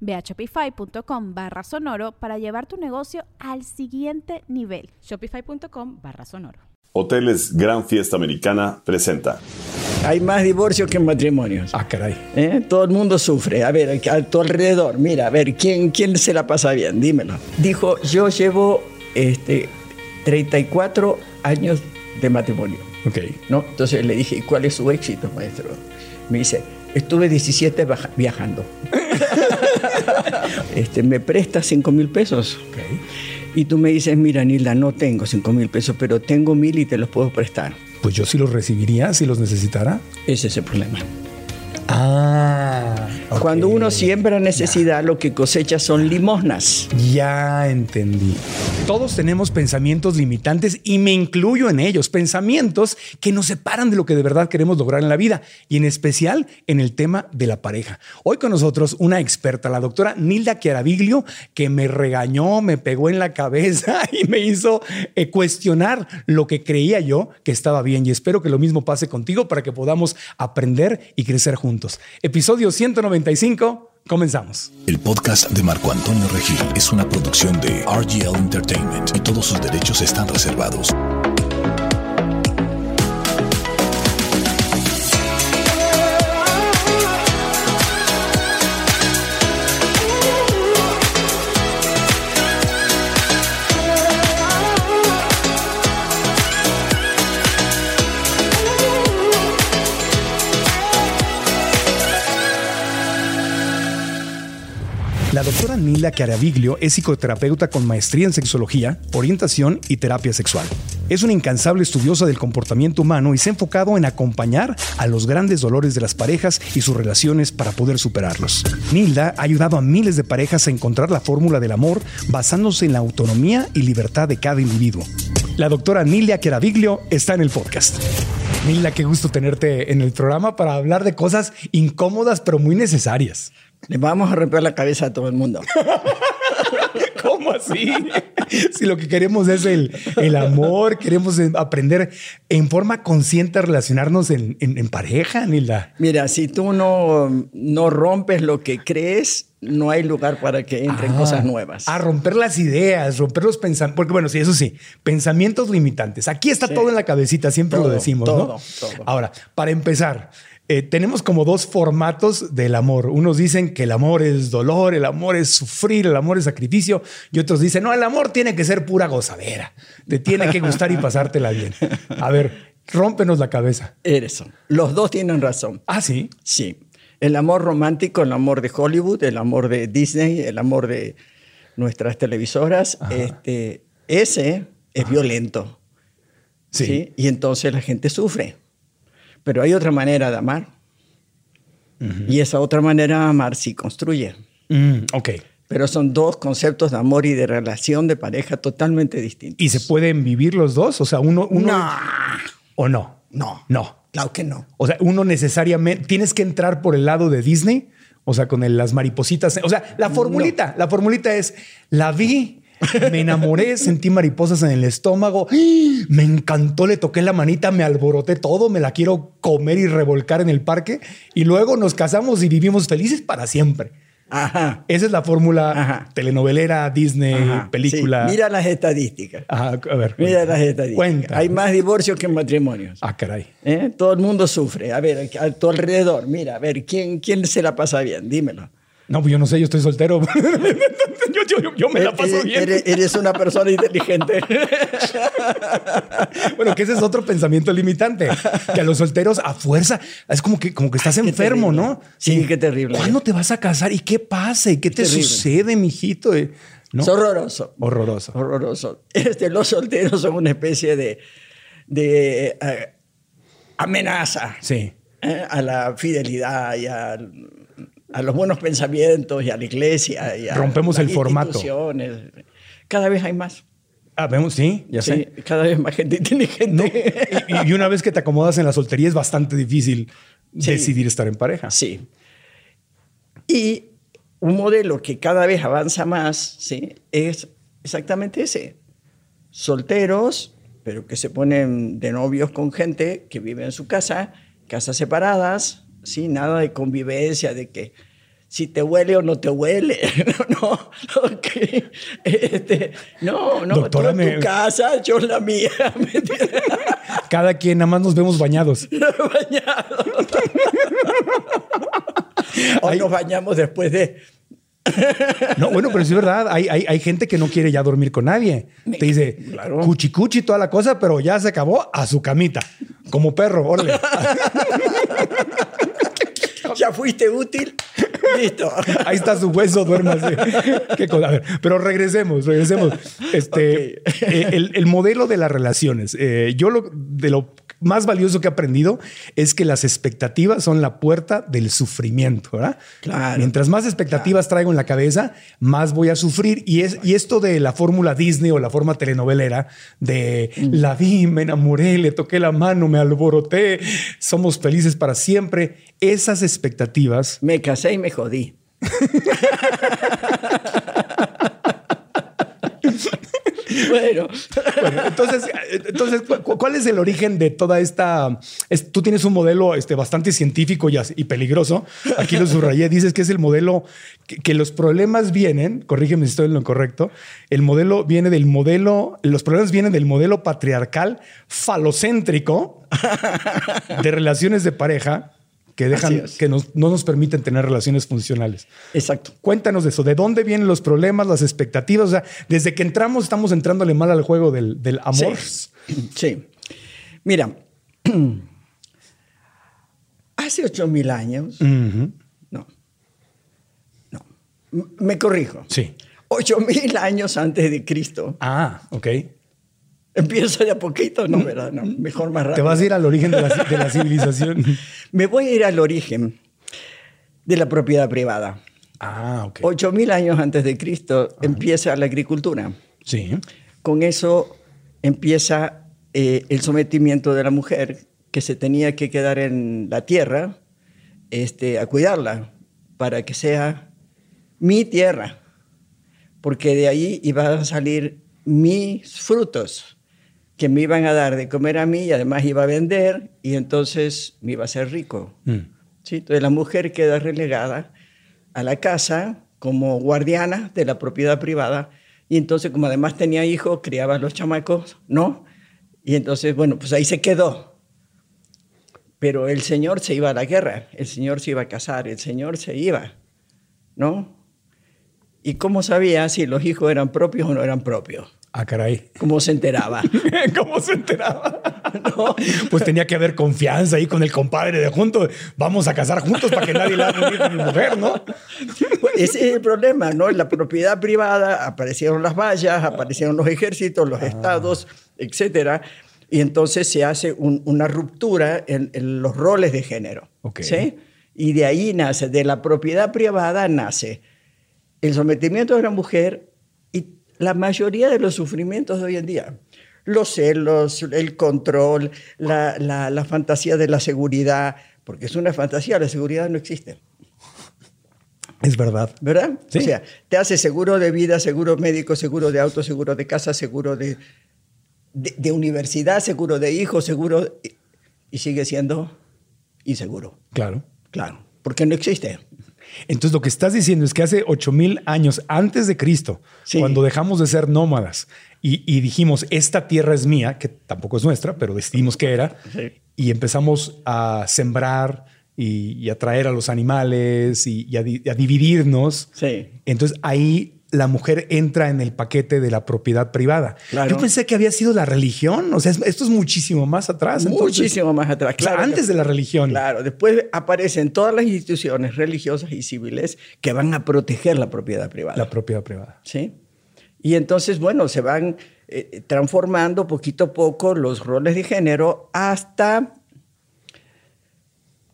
Ve a shopify.com barra sonoro para llevar tu negocio al siguiente nivel. Shopify.com barra sonoro. Hoteles Gran Fiesta Americana presenta. Hay más divorcios que matrimonios. Ah, caray. ¿Eh? Todo el mundo sufre. A ver, a tu alrededor, mira, a ver, ¿quién, quién se la pasa bien? Dímelo. Dijo, yo llevo este, 34 años de matrimonio. Ok. ¿No? Entonces le dije, ¿y cuál es su éxito, maestro? Me dice, estuve 17 baja- viajando. este, ¿Me prestas 5 mil pesos? Y tú me dices, mira, Nilda, no tengo 5 mil pesos, pero tengo mil y te los puedo prestar. Pues yo sí los recibiría si los necesitara. Ese es el problema. Ah. Cuando uno siembra necesidad, lo que cosecha son limosnas. Ya entendí. Todos tenemos pensamientos limitantes y me incluyo en ellos. Pensamientos que nos separan de lo que de verdad queremos lograr en la vida y en especial en el tema de la pareja. Hoy con nosotros una experta, la doctora Nilda Chiaraviglio, que me regañó, me pegó en la cabeza y me hizo eh, cuestionar lo que creía yo que estaba bien. Y espero que lo mismo pase contigo para que podamos aprender y crecer juntos. Episodio 195. Comenzamos. El podcast de Marco Antonio Regil es una producción de RGL Entertainment y todos sus derechos están reservados. Doctora Nilda Caraviglio es psicoterapeuta con maestría en sexología, orientación y terapia sexual. Es una incansable estudiosa del comportamiento humano y se ha enfocado en acompañar a los grandes dolores de las parejas y sus relaciones para poder superarlos. Nilda ha ayudado a miles de parejas a encontrar la fórmula del amor basándose en la autonomía y libertad de cada individuo. La doctora Nilda Caraviglio está en el podcast. Nilda, qué gusto tenerte en el programa para hablar de cosas incómodas pero muy necesarias. Le vamos a romper la cabeza a todo el mundo. ¿Cómo así? Si lo que queremos es el, el amor, queremos aprender en forma consciente a relacionarnos en, en- en pareja, Nilda. Mira, si tú no, no rompes lo que crees, no hay lugar para que entren Ah, cosas nuevas. A romper las ideas, romper los pensamientos. Porque, bueno, sí, eso sí, pensamientos limitantes. Aquí está Sí. todo en la cabecita, siempre lo Todo, decimos, ¿no? todo, todo. Ahora, para empezar, eh, tenemos como dos formatos del amor. Unos dicen que el amor es dolor, el amor es sufrir, el amor es sacrificio. Y otros dicen, no, el amor tiene que ser pura gozadera. Te tiene que gustar y pasártela bien. A ver, rómpenos la cabeza. Eso. Los dos tienen razón. Ah, sí. Sí. El amor romántico, el amor de Hollywood, el amor de Disney, el amor de nuestras televisoras, este, ese es violento. Sí. ¿sí? Y entonces la gente sufre. Pero hay otra manera de amar. Y esa otra manera de amar sí construye. Mm, ok. Pero son dos conceptos de amor y de relación de pareja totalmente distintos. ¿Y se pueden vivir los dos? O sea, uno... uno No. ¿O no? No. No. Claro que no. O sea, uno necesariamente tienes que entrar por el lado de Disney, o sea, con el- las maripositas. O sea, la formulita, la formulita es la vi, me enamoré, sentí mariposas en el estómago, ¡Ah! me encantó, le toqué la manita, me alboroté todo, me la quiero comer y revolcar en el parque y luego nos casamos y vivimos felices para siempre. Ajá. Esa es la fórmula Ajá. telenovelera, Disney, Ajá. película. Sí, Mira las estadísticas. Ajá, a ver. Mira las estadísticas. Cuenta. Hay más divorcios que matrimonios. Ah, caray. ¿Eh? Todo el mundo sufre. A ver, a tu alrededor, mira, a ver, ¿quién, quién se la pasa bien? Dímelo. No, pues yo no sé, yo estoy soltero. yo, yo- yo me la paso Eres- bien. Eres, eres una persona inteligente. Bueno, que ese es otro pensamiento limitante. Que a los solteros a fuerza es como que, como que estás enfermo, terrible. ¿no? Sí, qué terrible. ¿Cuándo te vas a casar? ¿Y qué pasa? ¿Y qué te Terrible. sucede, mijito? Eh, ¿No? Es horroroso. Horroroso. Horroroso. Este, los solteros son una especie de, de eh, amenaza Sí. eh, a la fidelidad y a, a los buenos pensamientos y a la iglesia. Y a Rompemos las el formato. Cada vez hay más. Ah, vemos, sí, ya Sí, sé. cada vez más gente inteligente. No, y, y una vez que te acomodas en la soltería es bastante difícil Sí. decidir estar en pareja. Sí. Y un modelo que cada vez avanza más, ¿sí? Es exactamente ese. Solteros, pero que se ponen de novios con gente que vive en su casa, casas separadas, ¿sí? Nada de convivencia, de que si te huele o no te huele. No, no. Este, no, no, Doctora, tú en me- tu casa, yo en la mía. Cada quien nada más nos vemos bañados. bañado. o Ay. nos bañamos después de... No, bueno, pero sí es verdad. Hay, hay, hay gente que no quiere ya dormir con nadie. Te dice Claro. cuchi cuchi toda la cosa, pero ya se acabó a su camita. Como perro, órale. Ya fuiste útil. Listo. Ahí está su hueso, duérmase. Qué cosa. A ver, pero regresemos, regresemos. Este, eh, el, el modelo de las relaciones. Eh, yo lo de lo más valioso que he aprendido es que las expectativas son la puerta del sufrimiento, ¿verdad? Claro. Mientras más expectativas traigo en la cabeza, más voy a sufrir. Y, es, y esto de la fórmula Disney o la forma telenovelera de la vi, me enamoré, le toqué la mano, me alboroté, somos felices para siempre. Esas expectativas Me casé y me jodí. bueno, Bueno, entonces, entonces ¿cu- cu- ¿cuál es el origen de toda esta? es- tú tienes un modelo este, bastante científico y peligroso. Aquí lo subrayé. Dices que es el modelo que, que los problemas vienen. Corrígeme si estoy en lo correcto. El modelo viene del modelo. Los problemas vienen del modelo patriarcal falocéntrico de relaciones de pareja que dejan es. que nos- no nos permiten tener relaciones funcionales. exacto. Cuéntanos de eso, ¿de dónde vienen los problemas, las expectativas? O sea, desde que entramos estamos entrándole mal al juego del, del amor. Sí. Sí. Mira, hace ocho mil años, Ujú. no, no, me corrijo. Sí. Ocho mil años antes de Cristo. Ah, ok. Empiezo de a poquito, no, ¿verdad? No, mejor más rápido. Te vas a ir al origen de la, de la civilización. Me voy a ir al origen de la propiedad privada. Ah, ok. Ocho mil años antes de Cristo empieza la agricultura. Sí. Con eso empieza eh, el sometimiento de la mujer que se tenía que quedar en la tierra este, a cuidarla para que sea mi tierra, porque de ahí iban a salir mis frutos que me iban a dar de comer a mí y además iba a vender y entonces me iba a hacer rico. Mm. ¿sí? Entonces la mujer queda relegada a la casa como guardiana de la propiedad privada y entonces como además tenía hijos, criaba a los chamacos, ¿no? Y entonces, bueno, pues ahí se quedó. Pero el Señor se iba a la guerra, el Señor se iba a casar, el Señor se iba, ¿no? ¿Y cómo sabía si los hijos eran propios o no eran propios? Ah, caray. ¿Cómo se enteraba? ¿Cómo se enteraba? No, pues tenía que haber confianza ahí con el compadre de juntos. Vamos a casar juntos para que nadie le haga a mi mujer, ¿no? Pues ese es el problema, ¿no? En la propiedad privada aparecieron las vallas, aparecieron los ejércitos, los estados, etcétera, y entonces se hace un- una ruptura en, en los roles de género, Ok. ¿sí? Y de ahí nace, de la propiedad privada nace el sometimiento de la mujer la mayoría de los sufrimientos de hoy en día. Los celos, el control, la, la- la fantasía de la seguridad, porque es una fantasía, la seguridad no existe. Es verdad. ¿verdad? Sí. O sea, te hace seguro de vida, seguro médico, seguro de auto, seguro de casa, seguro de, de, de universidad, seguro de hijos, seguro... Y, y sigue siendo inseguro, Claro. claro, porque no existe. Entonces lo que estás diciendo es que hace 8000 años antes de Cristo, Sí. cuando dejamos de ser nómadas y, y dijimos, esta tierra es mía, que tampoco es nuestra, pero decidimos que era, Sí. y empezamos a sembrar y, y atraer a los animales y, y a, di- a dividirnos. Sí. Entonces ahí la mujer entra en el paquete de la propiedad privada. Claro. Yo pensé que había sido la religión. O sea, es- esto es muchísimo más atrás. entonces. Muchísimo más atrás. O sea, Claro, antes de la religión. Claro, después aparecen todas las instituciones religiosas y civiles que van a proteger la propiedad privada. La propiedad privada. ¿sí? Y entonces, bueno, se van eh, transformando poquito a poco los roles de género hasta,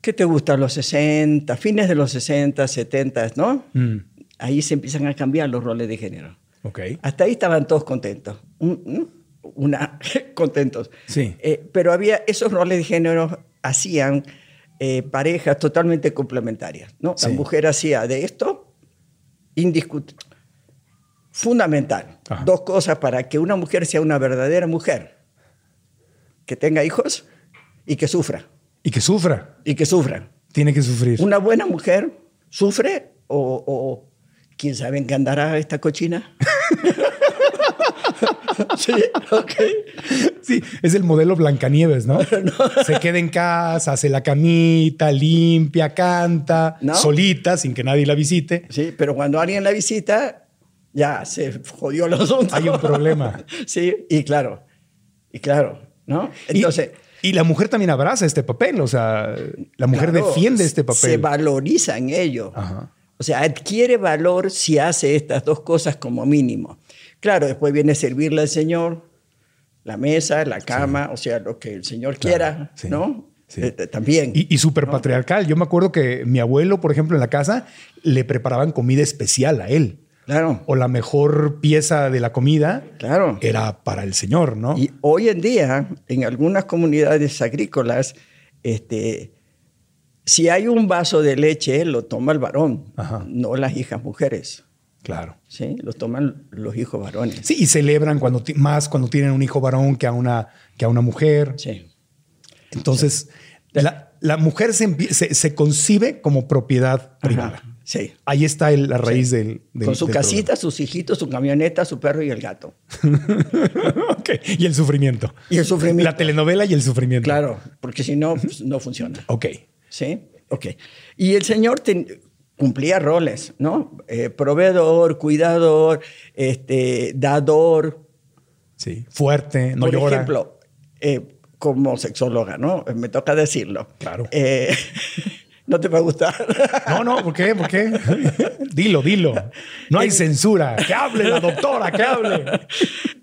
¿qué te gusta? Los 60, fines de los 60, 70, ¿no? Mm, Ahí se empiezan a cambiar los roles de género. ok. Hasta ahí estaban todos contentos. Un- un- Una, contentos. Sí. Eh, pero había esos roles de género hacían eh, parejas totalmente complementarias. ¿no? Sí. La mujer hacía de esto indiscutible. Fundamental. Ajá. Dos cosas para que una mujer sea una verdadera mujer. Que tenga hijos y que sufra. Y que sufra. Y que sufran. Tiene que sufrir. Una buena mujer sufre o, o quién sabe en qué andará esta cochina. sí, ok. Sí, es el modelo Blancanieves, ¿no? Se queda en casa, hace la camita, limpia, canta, No. solita, sin que nadie la visite. Sí, pero cuando alguien la visita, ya se jodió el asunto. Hay un problema. sí, y claro, y claro, ¿no? Y- Entonces, Y, la mujer también abraza este papel, o sea, la mujer claro, defiende este Se papel. valoriza en ello. Ajá. O sea, adquiere valor si hace estas dos cosas como mínimo. Claro, después viene servirle al Señor, la mesa, la cama, o sea, lo que el Señor Claro, quiera, sí, ¿no? sí. Eh, eh, también. Y, y súper patriarcal. Yo me acuerdo que mi abuelo, por ejemplo, en la casa, le preparaban comida especial a él. claro, O la mejor pieza de la comida claro. era para el señor, ¿no? Y hoy en día, en algunas comunidades agrícolas, este, si hay un vaso de leche, lo toma el varón, Ajá. no las hijas mujeres. Claro. ¿sí? Lo toman los hijos varones. Sí, y celebran cuando más cuando tienen un hijo varón que a una, que a una mujer. Sí. Entonces, la, la mujer se, se, se concibe como propiedad privada. Ajá, Sí. Ahí está el- la raíz del, del- Con su del casita, sus hijitos, su camioneta, su perro y el gato. Y el sufrimiento. Y el sufrimiento. La telenovela y el sufrimiento. Claro, porque si no, pues, no funciona. Ok. ¿Sí? Ok. Y el Señor ten- cumplía roles, ¿no? Eh, proveedor, cuidador, este, dador. Sí. Fuerte, no Por llora. ejemplo, eh, como sexóloga, ¿no? Me toca decirlo. Claro. Eh, no te va a gustar. No, no, ¿por qué? ¿Por qué? dilo, dilo. No hay censura. Que hable la doctora, que hable.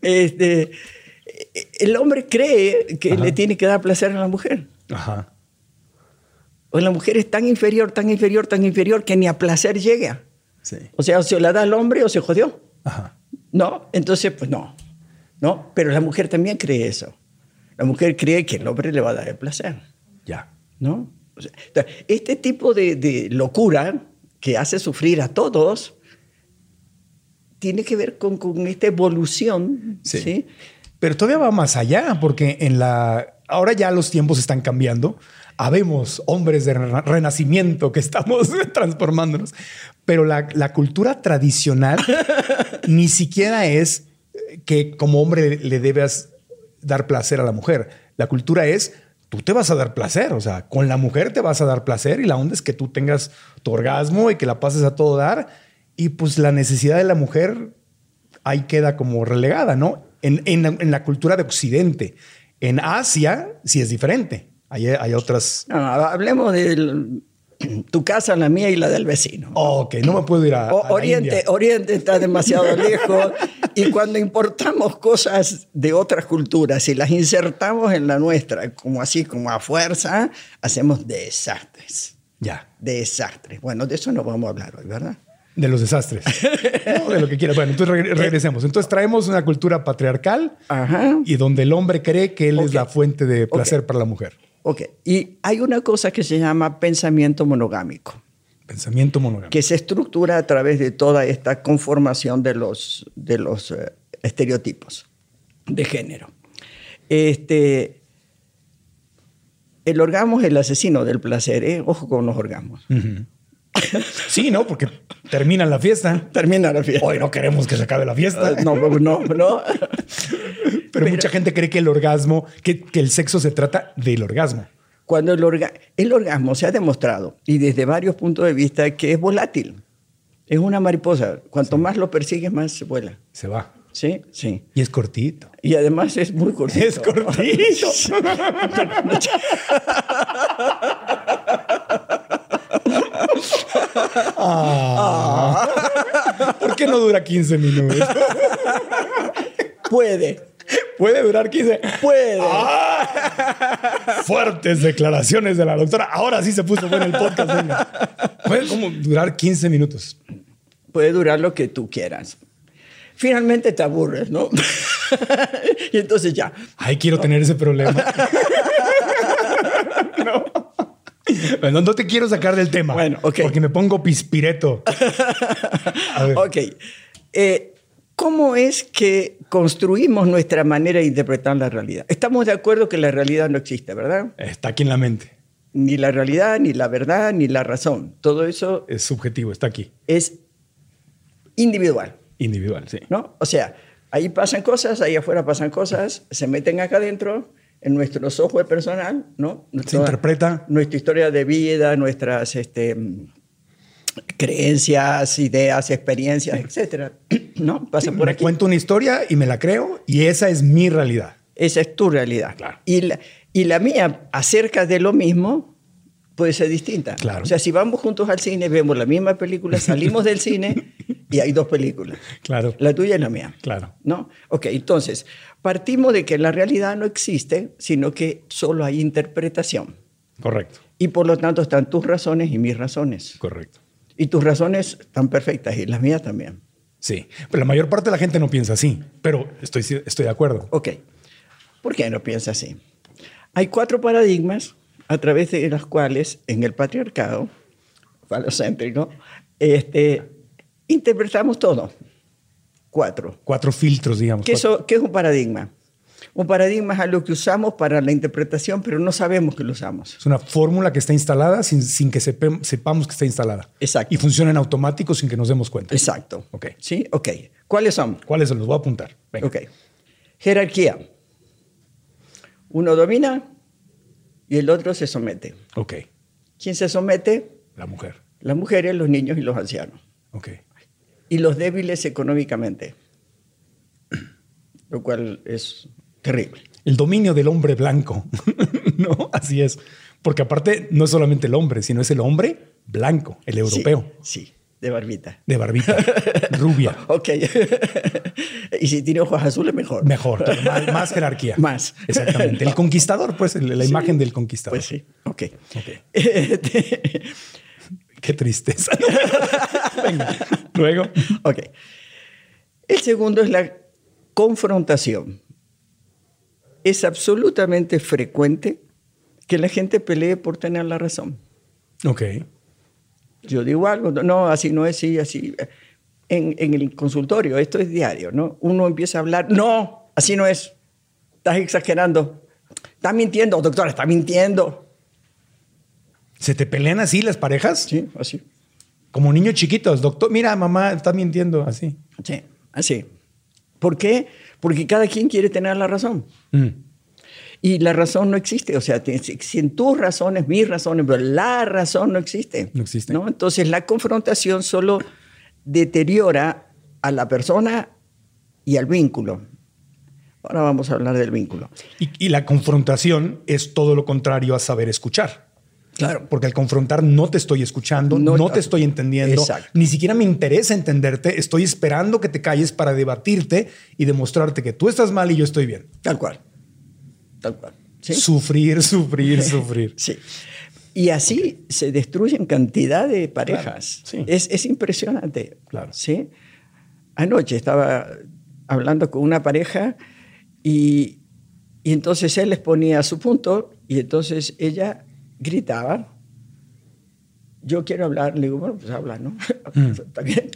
Este, el hombre cree que Ajá. le tiene que dar placer a la mujer. Ajá. O la mujer es tan inferior, tan inferior, tan inferior que ni a placer llega. Sí. O sea, o se la da al hombre o se jodió. Ajá. ¿No? Entonces, pues no. ¿No? Pero la mujer también cree eso. La mujer cree que el hombre le va a dar el placer. Ya. ¿No? O sea, este tipo de, de locura que hace sufrir a todos tiene que ver con, con esta evolución. Sí. ¿sí? Pero todavía va más allá, porque en la. Ahora ya los tiempos están cambiando. Habemos hombres de rena- renacimiento que estamos transformándonos. Pero la, la cultura tradicional ni siquiera es que como hombre le debas dar placer a la mujer. La cultura es tú te vas a dar placer. O sea, con la mujer te vas a dar placer y la onda es que tú tengas tu orgasmo y que la pases a todo dar. Y pues la necesidad de la mujer ahí queda como relegada, ¿no? En, en, en la cultura de Occidente. En Asia sí es diferente. Hay, hay otras... No, no, hablemos de tu casa, la mía y la del vecino. Ok, no me puedo ir a, O- a la Oriente, India. Oriente está demasiado lejos y cuando importamos cosas de otras culturas y las insertamos en la nuestra, como así, como a fuerza, hacemos desastres. Ya, Desastres. Bueno, de eso no vamos a hablar hoy, ¿verdad? de los desastres. No, de lo que quieras. Bueno, entonces regre- regresemos. Entonces traemos una cultura patriarcal Ajá. y donde el hombre cree que él es la fuente de placer para la mujer. Ok. Y hay una cosa que se llama pensamiento monogámico, Pensamiento monogámico. que se estructura a través de toda esta conformación de los, de los eh, estereotipos de género. Este, el orgasmo es el asesino del placer, ¿eh? Ojo con los orgasmos. Ujú. Sí, ¿no? Porque termina la fiesta. Termina la fiesta. Hoy no queremos que se acabe la fiesta. No, no, no. Pero, mucha gente cree que el orgasmo, que, que el sexo se trata del orgasmo. Cuando el, orga- el orgasmo se ha demostrado, y desde varios puntos de vista, que es volátil. Es una mariposa. Cuanto más lo persigues, más se vuela. Se va. ¿Sí? Sí. Y es cortito. Y además es muy cortito. Es cortito. Ah. ¿Por qué no dura 15 minutos? Puede. Puede durar 15. Puede. Ah. Fuertes declaraciones de la doctora. Ahora sí se puso bueno el podcast. venga. Puede como durar 15 minutos. Puede durar lo que tú quieras. Finalmente te aburres, ¿no? y entonces ya. Ay, quiero tener ese problema. No. Bueno, no te quiero sacar del tema. Bueno. Porque me pongo pispireto. A ver. Ok. Eh, ¿Cómo es que construimos nuestra manera de interpretar la realidad? Estamos de acuerdo que la realidad no existe, ¿verdad? Está aquí en la mente. Ni la realidad, ni la verdad, ni la razón. Todo eso Es subjetivo, está aquí. es individual, Individual, sí. ¿no? O sea, ahí pasan cosas, ahí afuera pasan cosas, se meten acá adentro, en nuestro software personal, ¿no? Se interpreta. Nuestra historia de vida, nuestras este, creencias, ideas, experiencias, etcétera, ¿no? Pasa por me aquí. cuento una historia y me la creo y esa es mi realidad. Esa es tu realidad. Claro. Y, la, y la mía, acerca de lo mismo, puede ser distinta. Claro. O sea, si vamos juntos al cine, vemos la misma película, salimos del cine y hay dos películas. Claro. La tuya y la mía. Claro. ¿No? Ok, entonces, partimos de que la realidad no existe, sino que solo hay interpretación. Correcto. Y por lo tanto están tus razones y mis razones. Correcto. Y tus razones están perfectas y las mías también. Sí. Pero la mayor parte de la gente no piensa así. Pero estoy, estoy de acuerdo. Ok. ¿Por qué no piensa así? Hay cuatro paradigmas a través de los cuales en el patriarcado falocéntrico este, interpretamos todo. Cuatro. Cuatro filtros, digamos. ¿Qué, qué es un paradigma? Un paradigma es algo que usamos para la interpretación, pero no sabemos que lo usamos. Es una fórmula que está instalada sin, sin que sepe- sepamos que está instalada. Exacto. Y funciona en automático sin que nos demos cuenta. Exacto. Ok. ¿Sí? Ok. ¿Cuáles son? ¿Cuáles se los voy a apuntar? Venga. Ok. Jerarquía. Uno domina y el otro se somete. Ok. ¿Quién se somete? La mujer. Las mujeres, los niños y los ancianos. Ok. Y los débiles económicamente. Lo cual es terrible. El dominio del hombre blanco. no, así es. Porque aparte no es solamente el hombre, sino es el hombre blanco, el europeo, Sí, sí, de barbita. de barbita, rubia. Ok. y si tiene ojos azules, mejor. Mejor, más, más jerarquía. Más. Exactamente. El conquistador, pues, la imagen del conquistador. Pues sí. Ok. Ok. Este, Qué tristeza. Venga. Luego. ok. El segundo es la confrontación. Es absolutamente frecuente que la gente pelee por tener la razón. Ok. Yo digo algo, no, así no es, sí, así. En, en el consultorio, esto es diario, ¿no? Uno empieza a hablar, no, así no es. Estás exagerando. Estás mintiendo, doctora, está mintiendo. ¿Se te pelean así las parejas? Sí, así. Como niños chiquitos. Doctor, mira, mamá está mintiendo así. Sí, así. ¿Por qué? Porque cada quien quiere tener la razón. Mm. Y la razón no existe. O sea, te- si si en tus razones, mis razones, pero la razón no existe. No existe. ¿no? Entonces la confrontación solo deteriora a la persona y al vínculo. Ahora vamos a hablar del vínculo. Y, y la confrontación es todo lo contrario a saber escuchar. Claro. Porque al confrontar no te estoy escuchando, no, No- te estoy entendiendo, Exacto. ni siquiera me interesa entenderte, estoy esperando que te calles para debatirte y demostrarte que tú estás mal y yo estoy bien. Tal cual. Tal cual. ¿Sí? Sufrir, sufrir, sufrir. Sí. Y así se destruyen cantidad de parejas. Claro, sí. es, es impresionante. Claro. ¿sí? Anoche estaba hablando con una pareja y, y entonces él les ponía su punto y entonces ella gritaba. Yo quiero hablar. Le digo, bueno, pues habla, ¿no? Está bien.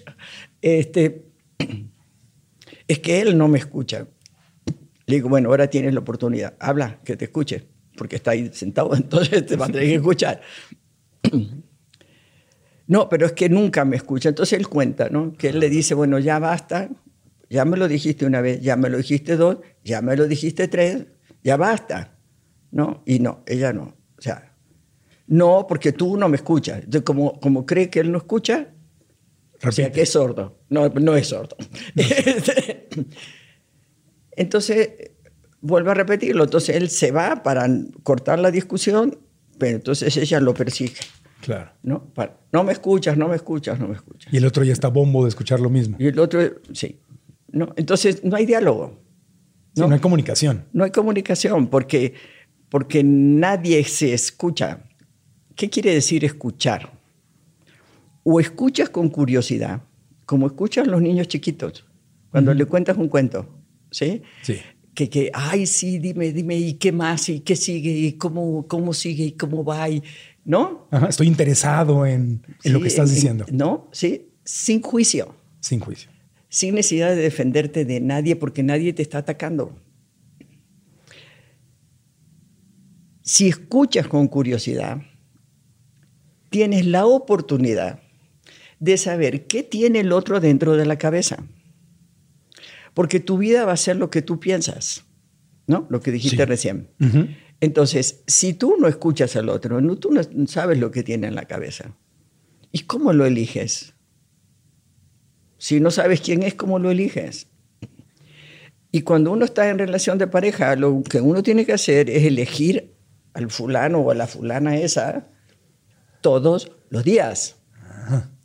Este, es que él no me escucha. Le digo, bueno, ahora tienes la oportunidad. Habla, que te escuche, porque está ahí sentado, entonces te va a tener que escuchar. No, pero es que nunca me escucha. Entonces él cuenta, ¿no? Que él le dice, bueno, ya basta, ya me lo dijiste una vez, ya me lo dijiste dos, ya me lo dijiste tres, ya basta. ¿No? Y no, ella no. sea, no, porque tú no me escuchas. Entonces, como, como cree que él no escucha, o sea, Repite. que es sordo. No, no es sordo. Entonces, vuelve a repetirlo. Entonces, él se va para cortar la discusión, pero entonces ella lo persigue. Claro. ¿no? Para- no me escuchas, no me escuchas, no me escuchas. Y el otro ya está bombo de escuchar lo mismo. Y el otro, sí. ¿no? Entonces, no hay diálogo. Sí, ¿no? no hay comunicación. No hay comunicación porque, porque nadie se escucha. ¿Qué quiere decir escuchar? O escuchas con curiosidad, como escuchan los niños chiquitos, cuando le cuentas un cuento, ¿sí? Sí. Que, que, ay, sí, dime, dime, ¿y qué más? ¿Y qué sigue? ¿Y cómo, cómo sigue? ¿Y cómo va? Y, ¿No? Ajá, estoy interesado en, en lo que estás en- diciendo. ¿No? Sí, sin juicio. Sin juicio. sin necesidad de defenderte de nadie porque nadie te está atacando. Si escuchas con curiosidad, tienes la oportunidad de saber qué tiene el otro dentro de la cabeza. Porque tu vida va a ser lo que tú piensas, ¿no? Lo que dijiste Sí. recién. Entonces, si tú no escuchas al otro, no, tú no sabes lo que tiene en la cabeza. ¿Y cómo lo eliges? Si no sabes quién es, ¿cómo lo eliges? Y cuando uno está en relación de pareja, lo que uno tiene que hacer es elegir al fulano o a la fulana esa todos los días.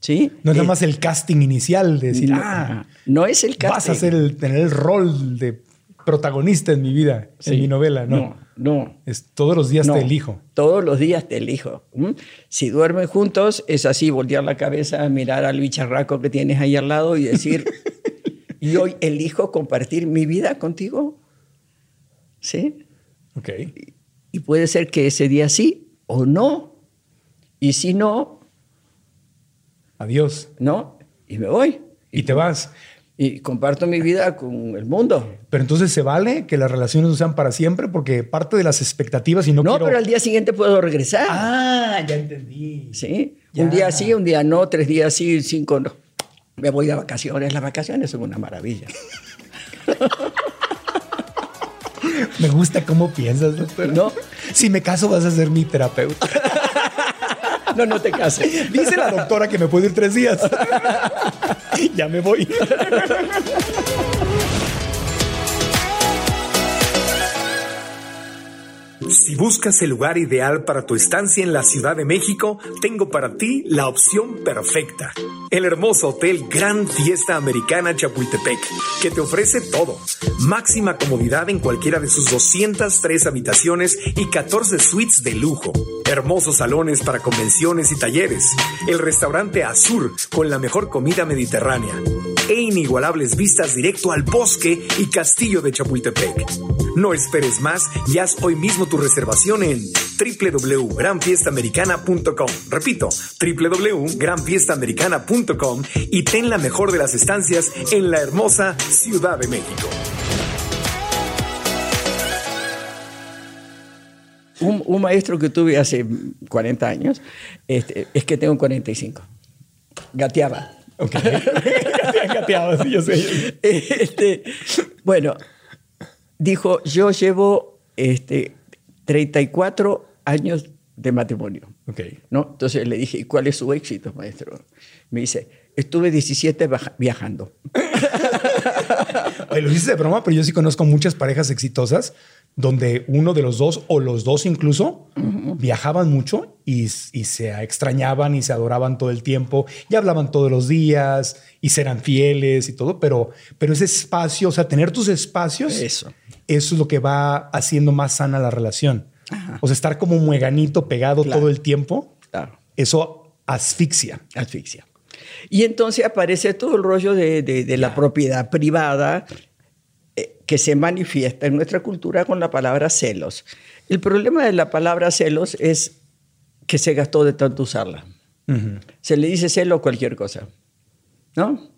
¿Sí? No es Eh, nada más el casting inicial de decir, no, ah, no es el vas a casting. ser el, tener el rol de protagonista en mi vida, Sí. en mi novela. No. No, no. Es todos los días No, te elijo. Todos los días te elijo. ¿m? Si duermen juntos, es así, voltear la cabeza, mirar al bicharraco que tienes ahí al lado y decir, y hoy elijo compartir mi vida contigo. ¿Sí? Ok. Y puede ser que ese día sí o no. Y si no, Adiós. no. Y me voy. Y te vas. Y comparto mi vida con el mundo. Pero entonces se vale que las relaciones no sean para siempre porque parte de las expectativas y no, No, quiero... pero al día siguiente puedo regresar. Ah, ya entendí. ¿Sí? Ya. Un día sí, un día no, tres días sí, cinco no. Me voy de vacaciones. Las vacaciones son una maravilla. Me gusta cómo piensas, doctora. No. Si me caso vas a ser mi terapeuta. No, no te cases. Dice la doctora que me puedo ir tres días. ya me voy. Si buscas el lugar ideal para tu estancia en la Ciudad de México, tengo para ti la opción perfecta. El hermoso hotel Gran Fiesta Americana Chapultepec, que te ofrece todo. Máxima comodidad en cualquiera de sus 203 habitaciones y 14 suites de lujo. Hermosos salones para convenciones y talleres. El restaurante Azur con la mejor comida mediterránea. E inigualables vistas directo al bosque y castillo de Chapultepec. No esperes más y haz hoy mismo tu reservación en www.granfiestamericana.com. Repito, www.granfiestamericana.com y ten la mejor de las estancias en la hermosa Ciudad de México. Un, un maestro que tuve hace 40 años, este, es que tengo 45. Gateaba. Ok. Gateado, sí, yo sé. Este, bueno, dijo, yo llevo este, 34 años de matrimonio. Ok. ¿no? Entonces le dije, ¿y cuál es su éxito, maestro? Me dice, estuve 17 baja- viajando. Oye, lo dices de broma, pero yo sí conozco muchas parejas exitosas donde uno de los dos o los dos incluso viajaban mucho y, y se extrañaban y se adoraban todo el tiempo y hablaban todos los días y serán fieles y todo, pero, pero ese espacio, o sea, tener tus espacios, Eso. Eso es lo que va haciendo más sana la relación. O sea, estar como mueganito pegado Claro. todo el tiempo, Claro. eso asfixia. asfixia. Y entonces aparece todo el rollo de, de- de la propiedad privada eh, que se manifiesta en nuestra cultura con la palabra celos. El problema de la palabra celos es que se gastó de tanto usarla. Se le dice celo a cualquier cosa, ¿no?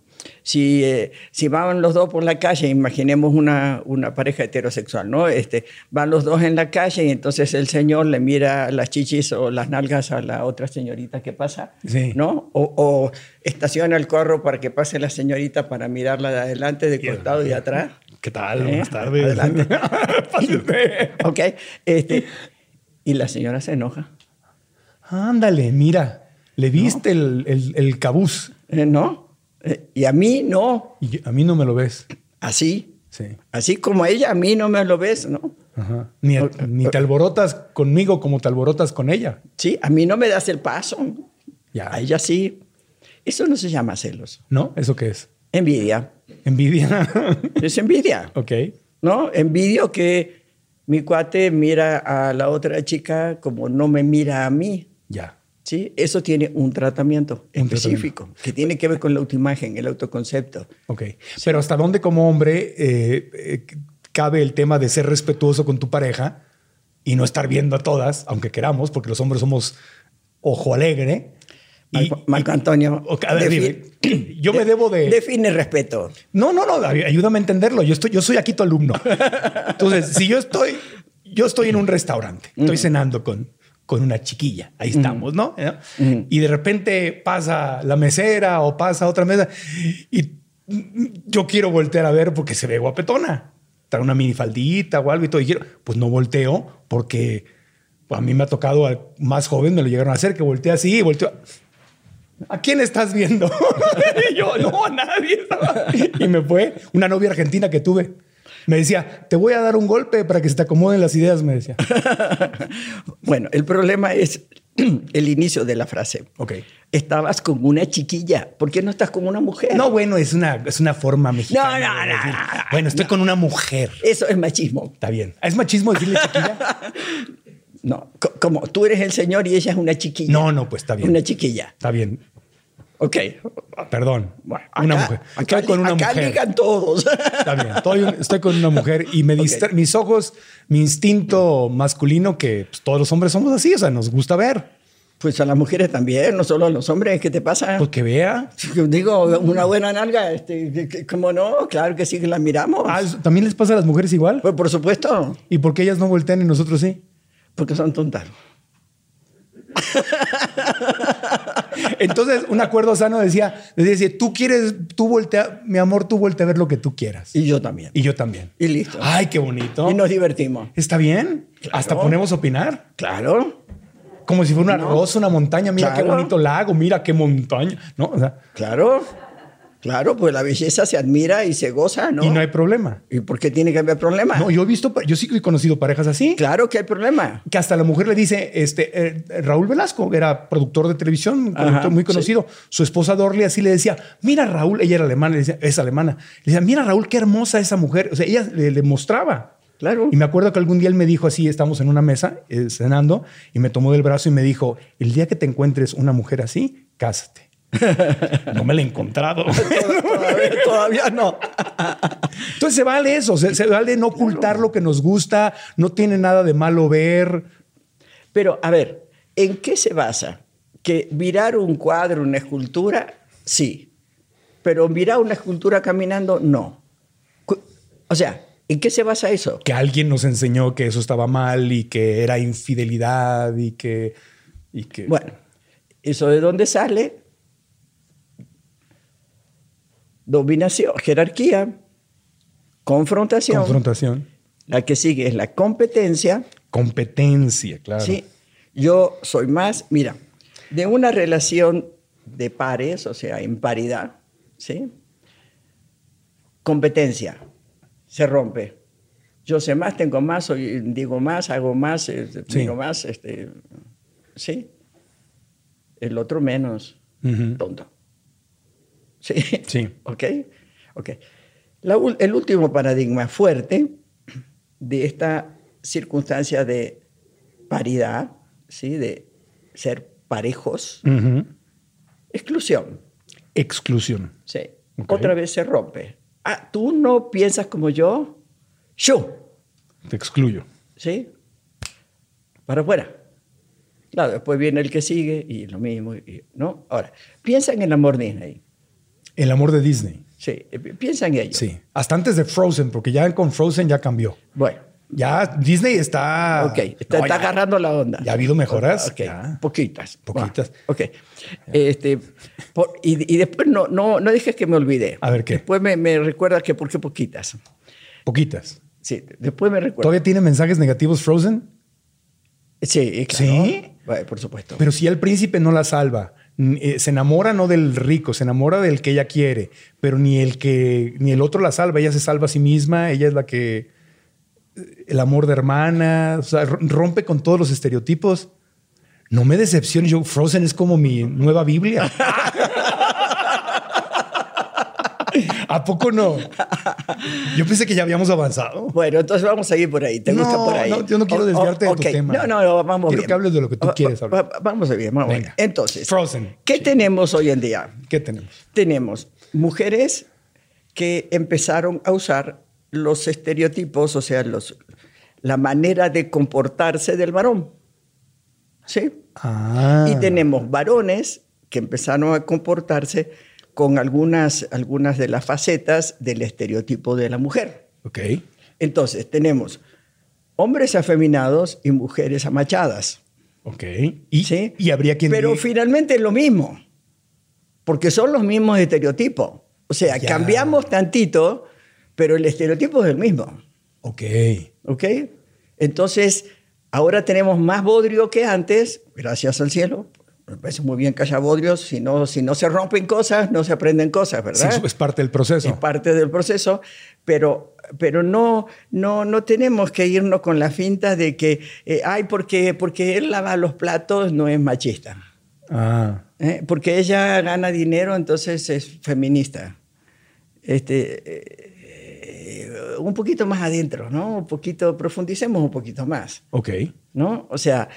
Si, eh, si van los dos por la calle, imaginemos una, una pareja heterosexual, ¿no? Este, van los dos en la calle y entonces el señor le mira las chichis o las nalgas a la otra señorita que pasa, Sí. ¿no? O, o estaciona el carro para que pase la señorita para mirarla de adelante, de costado y de atrás. ¿Qué tal? ¿Eh? Buenas tardes. Adelante. ¿Ok? Este, Y la señora se enoja. Ándale, mira, le viste el, el, el cabuz. Eh, ¿No? Eh, y a mí no. Y a mí no me lo ves. Así. Sí. Así como a ella, a mí no me lo ves, ¿no? Ajá. Ni, ni te alborotas conmigo como te alborotas con ella. Sí, a mí no me das el paso. Ya. A ella sí. Eso no se llama celos. ¿No? ¿Eso qué es? Envidia. Envidia. Es envidia. ok. ¿No? Envidio que mi cuate mira a la otra chica como no me mira a mí. Ya. ¿Sí? Eso tiene un tratamiento Un específico que tiene que ver con la autoimagen, el autoconcepto. Ok. Pero ¿hasta dónde como hombre eh, eh, cabe el tema de ser respetuoso con tu pareja y no estar viendo a todas, aunque queramos, porque los hombres somos ojo alegre? Y, Marco, Antonio, Ok, a ver, defi- dime. yo me debo de... Define respeto. No, no, no, ayúdame a entenderlo. Yo, estoy, yo soy aquí tu alumno. Entonces, si yo estoy, yo estoy en un restaurante, estoy cenando con, con una chiquilla, ahí estamos, ¿no? ¿Eh? Y de repente pasa la mesera o pasa otra mesa y yo quiero voltear a ver porque se ve guapetona. Trae una minifaldita o algo y todo. Y quiero, pues no volteo porque a mí me ha tocado al más joven, me lo llegaron a hacer, que volteé así y volteo. ¿A quién estás viendo? Y yo, no, a nadie. Y me fue una novia argentina que tuve. Me decía, te voy a dar un golpe para que se te acomoden las ideas, me decía. Bueno, el problema es el inicio de la frase. Ok. Estabas con una chiquilla. ¿Por qué no estás con una mujer? No, bueno, es una, es una forma mexicana. No, no, de no, decir, no, no, Bueno, estoy con una mujer. Eso es machismo. Está bien. ¿Es machismo decirle chiquilla? No, co- como tú eres el señor y ella es una chiquilla. No, no, pues está bien. Una chiquilla. Está bien. Ok. Perdón. Bueno, una mujer. Acá, Estoy con una acá mujer. ligan todos. Está bien. Estoy, estoy con una mujer y me distra- mis ojos, mi instinto masculino, que pues, todos los hombres somos así, o sea, nos gusta ver. Pues a las mujeres también, no solo a los hombres. ¿Qué te pasa? Pues que vea. Digo, una buena nalga, este, ¿cómo no? Claro que sí que la miramos. Ah, ¿También les pasa a las mujeres igual? Pues por supuesto, ¿Y por qué ellas no voltean y nosotros sí? porque son tontas. Entonces, un acuerdo sano decía, decía, tú quieres, tú voltea, mi amor, tú voltea a ver lo que tú quieras. Y yo también. Y yo también. Y listo. Ay, qué bonito. Y nos divertimos. ¿Está bien? Hasta ponemos a opinar. Claro, Como si fuera una rosa, una montaña. Mira qué bonito lago, mira qué montaña. ¿No? O sea, claro. Claro, pues la belleza se admira y se goza, ¿no? Y no hay problema. ¿Y por qué tiene que haber problema? No, yo he visto, yo sí he conocido parejas así. Claro que hay problema. Que hasta la mujer le dice, este, eh, Raúl Velasco era productor de televisión, un Ajá, productor muy sí. conocido. Su esposa Dorley así le decía, mira Raúl, ella era alemana, le decía, es alemana. Le decía, mira Raúl, qué hermosa esa mujer. O sea, ella le, le mostraba. Claro. Y me acuerdo que algún día él me dijo así, estamos en una mesa eh, cenando, y me tomó del brazo y me dijo, el día que te encuentres una mujer así, cásate. no me la he encontrado. Todavía, todavía no. Entonces se vale eso, se, se vale no ocultar lo que nos gusta, no tiene nada de malo ver. Pero, a ver, ¿en qué se basa? Que mirar un cuadro, una escultura, sí. Pero mirar una escultura caminando, no. O sea, ¿en qué se basa eso? que alguien nos enseñó que eso estaba mal y que era infidelidad y que... Y que Bueno, ¿eso de dónde sale? Dominación, jerarquía, confrontación. confrontación. la que sigue es la competencia. Competencia, claro. Sí, yo soy más, mira, de una relación de pares, o sea, en paridad, ¿sí? Competencia, se rompe. Yo sé más, tengo más, soy, digo más, hago más, eh, Sí. digo más, este, ¿sí? El otro menos, tonto. ¿Sí? Sí. ¿Ok? Ok. La el último paradigma fuerte de esta circunstancia de paridad, ¿sí? de ser parejos, exclusión. Exclusión. ¿sí? Otra vez se rompe. Ah, tú no piensas como yo, yo, Te excluyo. ¿sí? Para afuera. Claro, después viene el que sigue y lo mismo, y- ¿no? Ahora, piensa en el amor Disney. El amor de Disney. Sí, piensa en ello. Sí. Hasta antes de Frozen, porque ya con Frozen ya cambió. Bueno, Ya Disney está... ok, está, No, está ya- agarrando la onda. Ya ha habido mejoras. Poquitas. Poquitas. Bueno, ok. Este, por- y, y después no, no, no dejes que me olvide. A ver, ¿qué? Después me, me recuerda que por qué poquitas. Poquitas. Sí, después me recuerda. ¿Todavía tiene mensajes negativos Frozen? Sí, claro. ¿Sí? Bueno, por supuesto. Pero si el príncipe no la salva, eh, se enamora no del rico, se enamora del que ella quiere, pero ni el que ni el otro la salva, ella se salva a sí misma, ella es la que eh, el amor de hermana, o sea, rompe con todos los estereotipos. No me decepciones, yo Frozen es como mi nueva Biblia. ¿A poco no? Yo pensé que ya habíamos avanzado. Bueno, entonces vamos a ir por ahí. ¿Te No, gusta por ahí? no, yo no quiero desviarte de tu ok. tema. No, no, no, vamos Quiero bien. que hables de lo que tú quieres hablar. va- Vamos a bien, vamos Venga. bien. Entonces, Frozen. ¿qué tenemos hoy en día? ¿Qué tenemos? Tenemos mujeres que empezaron a usar los estereotipos, o sea, los, la manera de comportarse del varón. ¿Sí? Ah. Y tenemos varones que empezaron a comportarse con algunas, algunas de las facetas del estereotipo de la mujer. Ok. Entonces, tenemos hombres afeminados y mujeres amachadas. Ok. Y, ¿sí? y habría quien Pero finalmente es lo mismo, porque son los mismos estereotipos. O sea, Ya. cambiamos tantito, pero el estereotipo es el mismo. Ok. ¿Ok? Entonces, ahora tenemos más bodrio que antes, gracias al cielo. Me parece muy bien que haya bodrios. Si no, si no se rompen cosas, no se aprenden cosas, Sí, ¿verdad? eso es parte del proceso. es parte del proceso, pero, pero no, no, no tenemos que irnos con la finta de que, eh, ay, porque, porque él lava los platos no es machista. Ah. ¿eh? Porque ella gana dinero, entonces es feminista. Este, eh, un poquito más adentro, ¿no? Un poquito, profundicemos un poquito más, Ok. ¿no? O sea,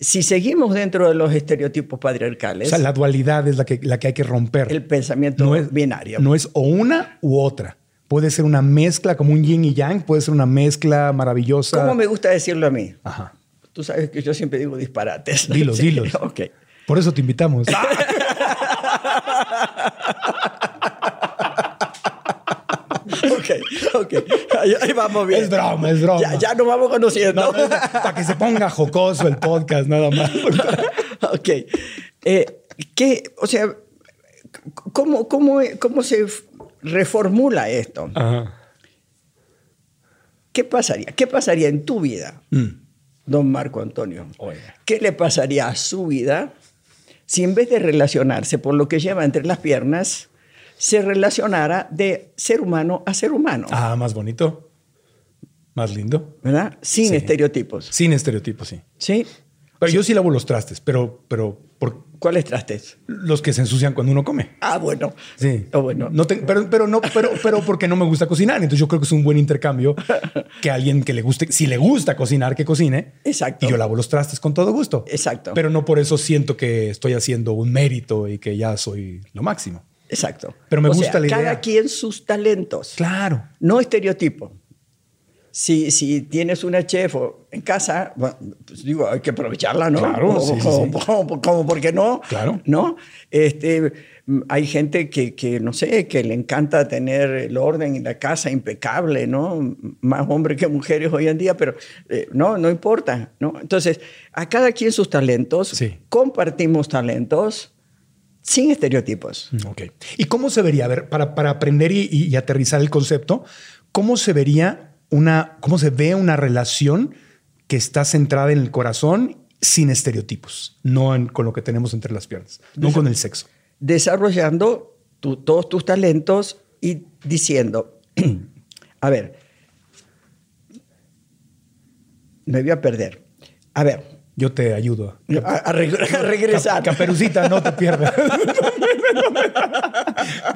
si seguimos dentro de los estereotipos O patriarcales, sea, la dualidad es la que, la que hay que romper. el pensamiento no es binario. No es o una u otra. Puede ser una mezcla como un yin y yang, puede ser una mezcla maravillosa. ¿Cómo me gusta decirlo a mí? Ajá. Tú sabes que yo siempre digo disparates. Dilos, Sí, dilos. Ok. Por eso te invitamos. Ok. Ahí, ahí vamos bien. Es broma, es broma. Ya, ya nos vamos conociendo. No, no, para que se ponga jocoso el podcast, nada más. ok. Eh, ¿qué, o sea, ¿cómo, cómo, cómo se reformula esto? Ajá. ¿Qué pasaría? ¿Qué pasaría en tu vida, Mm. don Marco Antonio? Oiga. ¿Qué le pasaría a su vida si en vez de relacionarse por lo que lleva entre las piernas, se relacionara de ser humano a ser humano? Ah, más bonito. Más lindo. ¿Verdad? Sin Sí. estereotipos. Sin estereotipos, sí. ¿Sí? Pero yo sí lavo los trastes, pero, pero por ¿Cuáles trastes? los que se ensucian cuando uno come. Ah, bueno. Sí. Ah, bueno. No te- pero, pero no, pero, pero porque no me gusta cocinar. Entonces yo creo que es un buen intercambio que alguien que le guste, si le gusta cocinar, que cocine. Exacto. Y yo lavo los trastes con todo gusto. Exacto. Pero no por eso siento que estoy haciendo un mérito y que ya soy lo máximo. Exacto. Pero me O gusta sea, la idea. Cada quien sus talentos. Claro. No estereotipo. Si, si tienes una chef en casa, bueno, pues digo, hay que aprovecharla, ¿no? Claro, como, sí, como- sí. como- como, ¿por qué no? Claro. ¿No? Este, hay gente que, que, no sé, que le encanta tener el orden y la casa impecable, ¿no? Más hombres que mujeres hoy en día, pero eh, no, no importa, ¿no? Entonces, a cada quien sus talentos, Sí. compartimos talentos sin estereotipos. Ok. ¿Y cómo se vería? A ver, para, para aprender y, y- y aterrizar el concepto, ¿cómo se vería una, cómo se ve una relación que está centrada en el corazón sin estereotipos, no en- con lo que tenemos entre las piernas, no con el sexo? desarrollando tu- todos tus talentos y diciendo, a ver, me voy a perder. A ver, Yo te ayudo. a, a reg- a regresar. Cap- Caperucita, no te pierdas.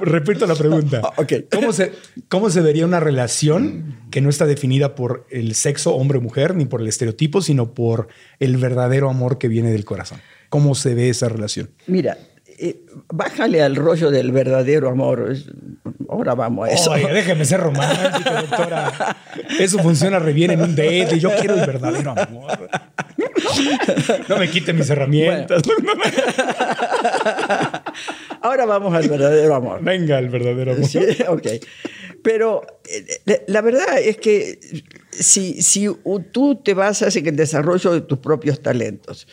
Repito la pregunta. Ah. ¿Cómo se, ¿Cómo se vería una relación que no está definida por el sexo hombre-mujer ni por el estereotipo, sino por el verdadero amor que viene del corazón? ¿Cómo se ve esa relación? Mira, eh, bájale al rollo del verdadero amor. Ahora vamos a eso. Oye, déjeme ser romántico, doctora. Eso funciona re bien en un date. Yo quiero el verdadero amor. No me quite mis herramientas. Ahora vamos al verdadero amor. Venga, el verdadero amor. Sí, ok. Pero eh, la- la verdad es que si, si tú te basas en el desarrollo de tus propios talentos,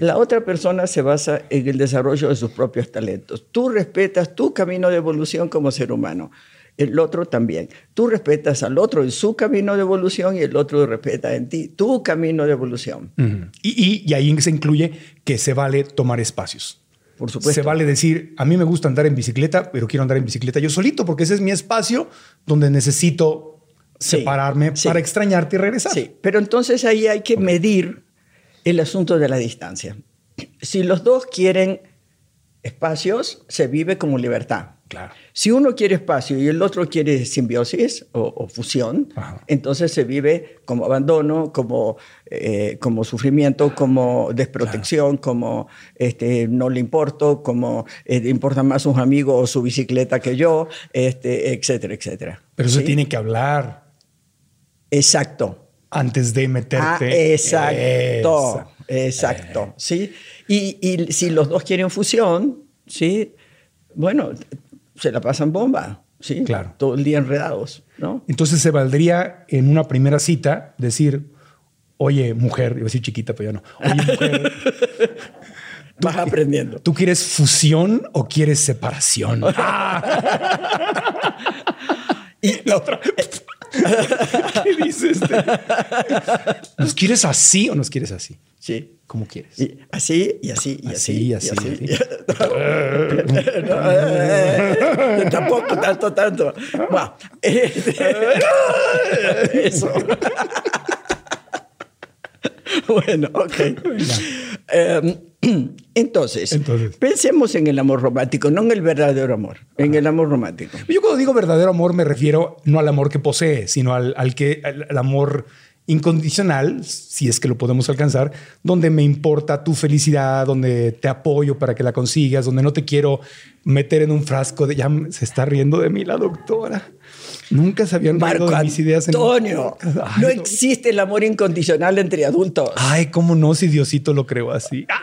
la otra persona se basa en el desarrollo de sus propios talentos. Tú respetas tu camino de evolución como ser humano. el otro también. Tú respetas al otro en su camino de evolución y el otro respeta en ti tu camino de evolución. Y- y ahí se incluye que se vale tomar espacios. Por supuesto. Se vale decir, a mí me gusta andar en bicicleta, pero quiero andar en bicicleta yo solito, porque ese es mi espacio donde necesito Sí, separarme sí. para extrañarte y regresar. Sí, pero entonces ahí hay que medir el asunto de la distancia. Si los dos quieren espacios, se vive como libertad. Claro. Si uno quiere espacio y el otro quiere simbiosis o, o fusión, Ajá. entonces se vive como abandono, como, eh, como sufrimiento, como desprotección, como este, no le importo, como eh, le importan más sus amigos o su bicicleta que yo, este, etcétera, etcétera. Pero eso ¿Sí? tiene que hablar Exacto. antes de Ah, meterte. exacto, Esa. exacto, sí. Y, y si los dos quieren fusión, sí, bueno, se la pasan bomba, sí. Claro. Todo el día enredados, ¿no? Entonces se valdría en una primera cita decir, oye, mujer, iba a decir chiquita, pero ya no. Oye, mujer, Vas aprendiendo. ¿tú quieres fusión o quieres separación? y la otra. ¿Qué dices? ¿Nos quieres así o nos quieres así? Sí. ¿Cómo quieres? Y así, y así, y así. Así, así, y así. No, eh, tampoco tanto, tanto. Bueno, este, eso. bueno, ok. Em, entonces, Entonces. pensemos en el amor romántico, no en el verdadero amor, en el amor romántico. Yo cuando digo verdadero amor me refiero no al amor que posee, sino al, al que al, al amor incondicional, si es que lo podemos alcanzar, donde me importa tu felicidad, donde te apoyo para que la consigas, donde no te quiero meter en un frasco de ya se está riendo de mí la doctora. Nunca se habían Marco de mis ideas. en- Antonio, Ay, no existe el amor incondicional entre adultos. Ay, cómo no, si Diosito lo creó así.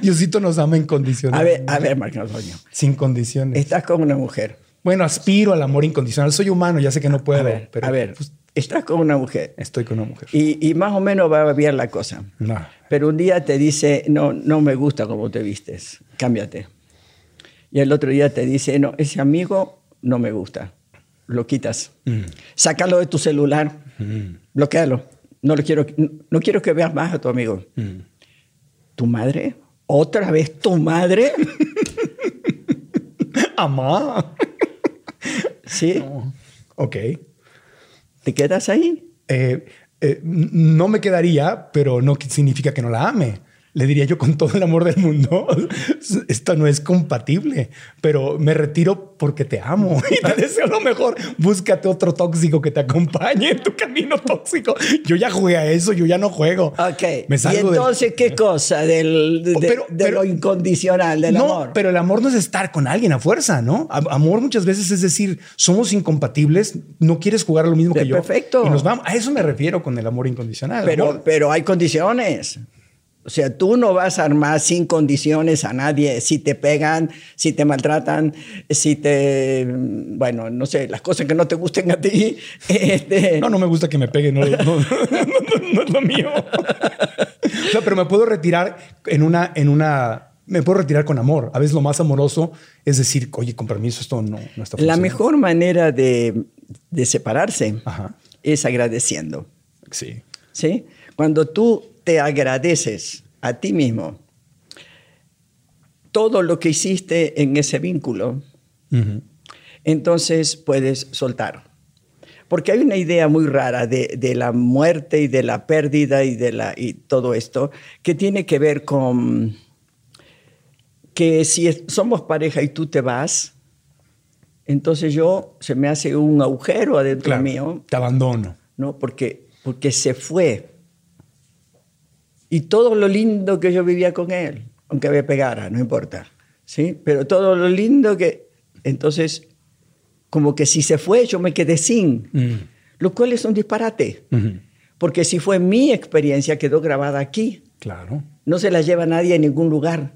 Diosito nos ama A incondicional. ver, a ver, Marco Antonio, Sin condiciones. estás con una mujer. Bueno, aspiro al amor incondicional. Soy humano, ya sé que no puedo, A ver, pero a ver, pues, estás con una mujer estoy con una mujer. y, y más o menos va bien la cosa. No. Pero un día te dice, no, no me gusta cómo te vistes, cámbiate. Y el otro día te dice, no, ese amigo no me gusta, lo quitas. Sácalo de tu celular, bloquealo. No, lo quiero, no quiero que veas más a tu amigo. ¿Tu madre? ¿Otra vez tu madre? Amá. ¿Sí? Ok. ¿Te quedas ahí? Eh, eh, no me quedaría, pero no significa que no la ame. Le diría yo con todo el amor del mundo, esto no es compatible, pero me retiro porque te amo y te deseo lo mejor. Búscate otro tóxico que te acompañe en tu camino tóxico. Yo ya jugué a eso, yo ya no juego. Ok. Me ¿Y salgo del- entonces qué cosa del, de, Pero- de pero- lo incondicional, del no, amor? pero el amor no es estar con alguien a fuerza, ¿no? Am- Amor muchas veces es decir, somos incompatibles, no quieres jugar a lo mismo que yo. Perfecto. Y nos vamos. A eso me refiero con el amor incondicional. Pero, Amor- pero hay condiciones. O sea, tú no vas a armar sin condiciones a nadie. Si te pegan, si te maltratan, si te. Bueno, no sé, las cosas que no te gusten a ti. Este, No, no me gusta que me peguen, no, no, no, no, no es lo mío. O sea, pero me puedo retirar en una, en una, me puedo retirar con amor. A veces lo más amoroso es decir, oye, con permiso, esto no, está La funcionando. mejor manera de, de separarse Ajá. es agradeciendo. Sí. ¿sí? Cuando tú te agradeces a ti mismo todo lo que hiciste en ese vínculo, entonces puedes soltar. Porque hay una idea muy rara de, de la muerte y de la pérdida y de la, y todo esto que tiene que ver con que si somos pareja y tú te vas, entonces yo se me hace un agujero adentro Claro, mío, te abandono. ¿no? Porque, porque se fue. Y todo lo lindo que yo vivía con él, aunque me pegara, no importa, ¿sí? Pero todo lo lindo que... Entonces, como que si se fue, yo me quedé sin, Mm. lo cual es un disparate. Ujú. Porque si fue mi experiencia, quedó grabada aquí. Claro. No se la lleva nadie a ningún lugar.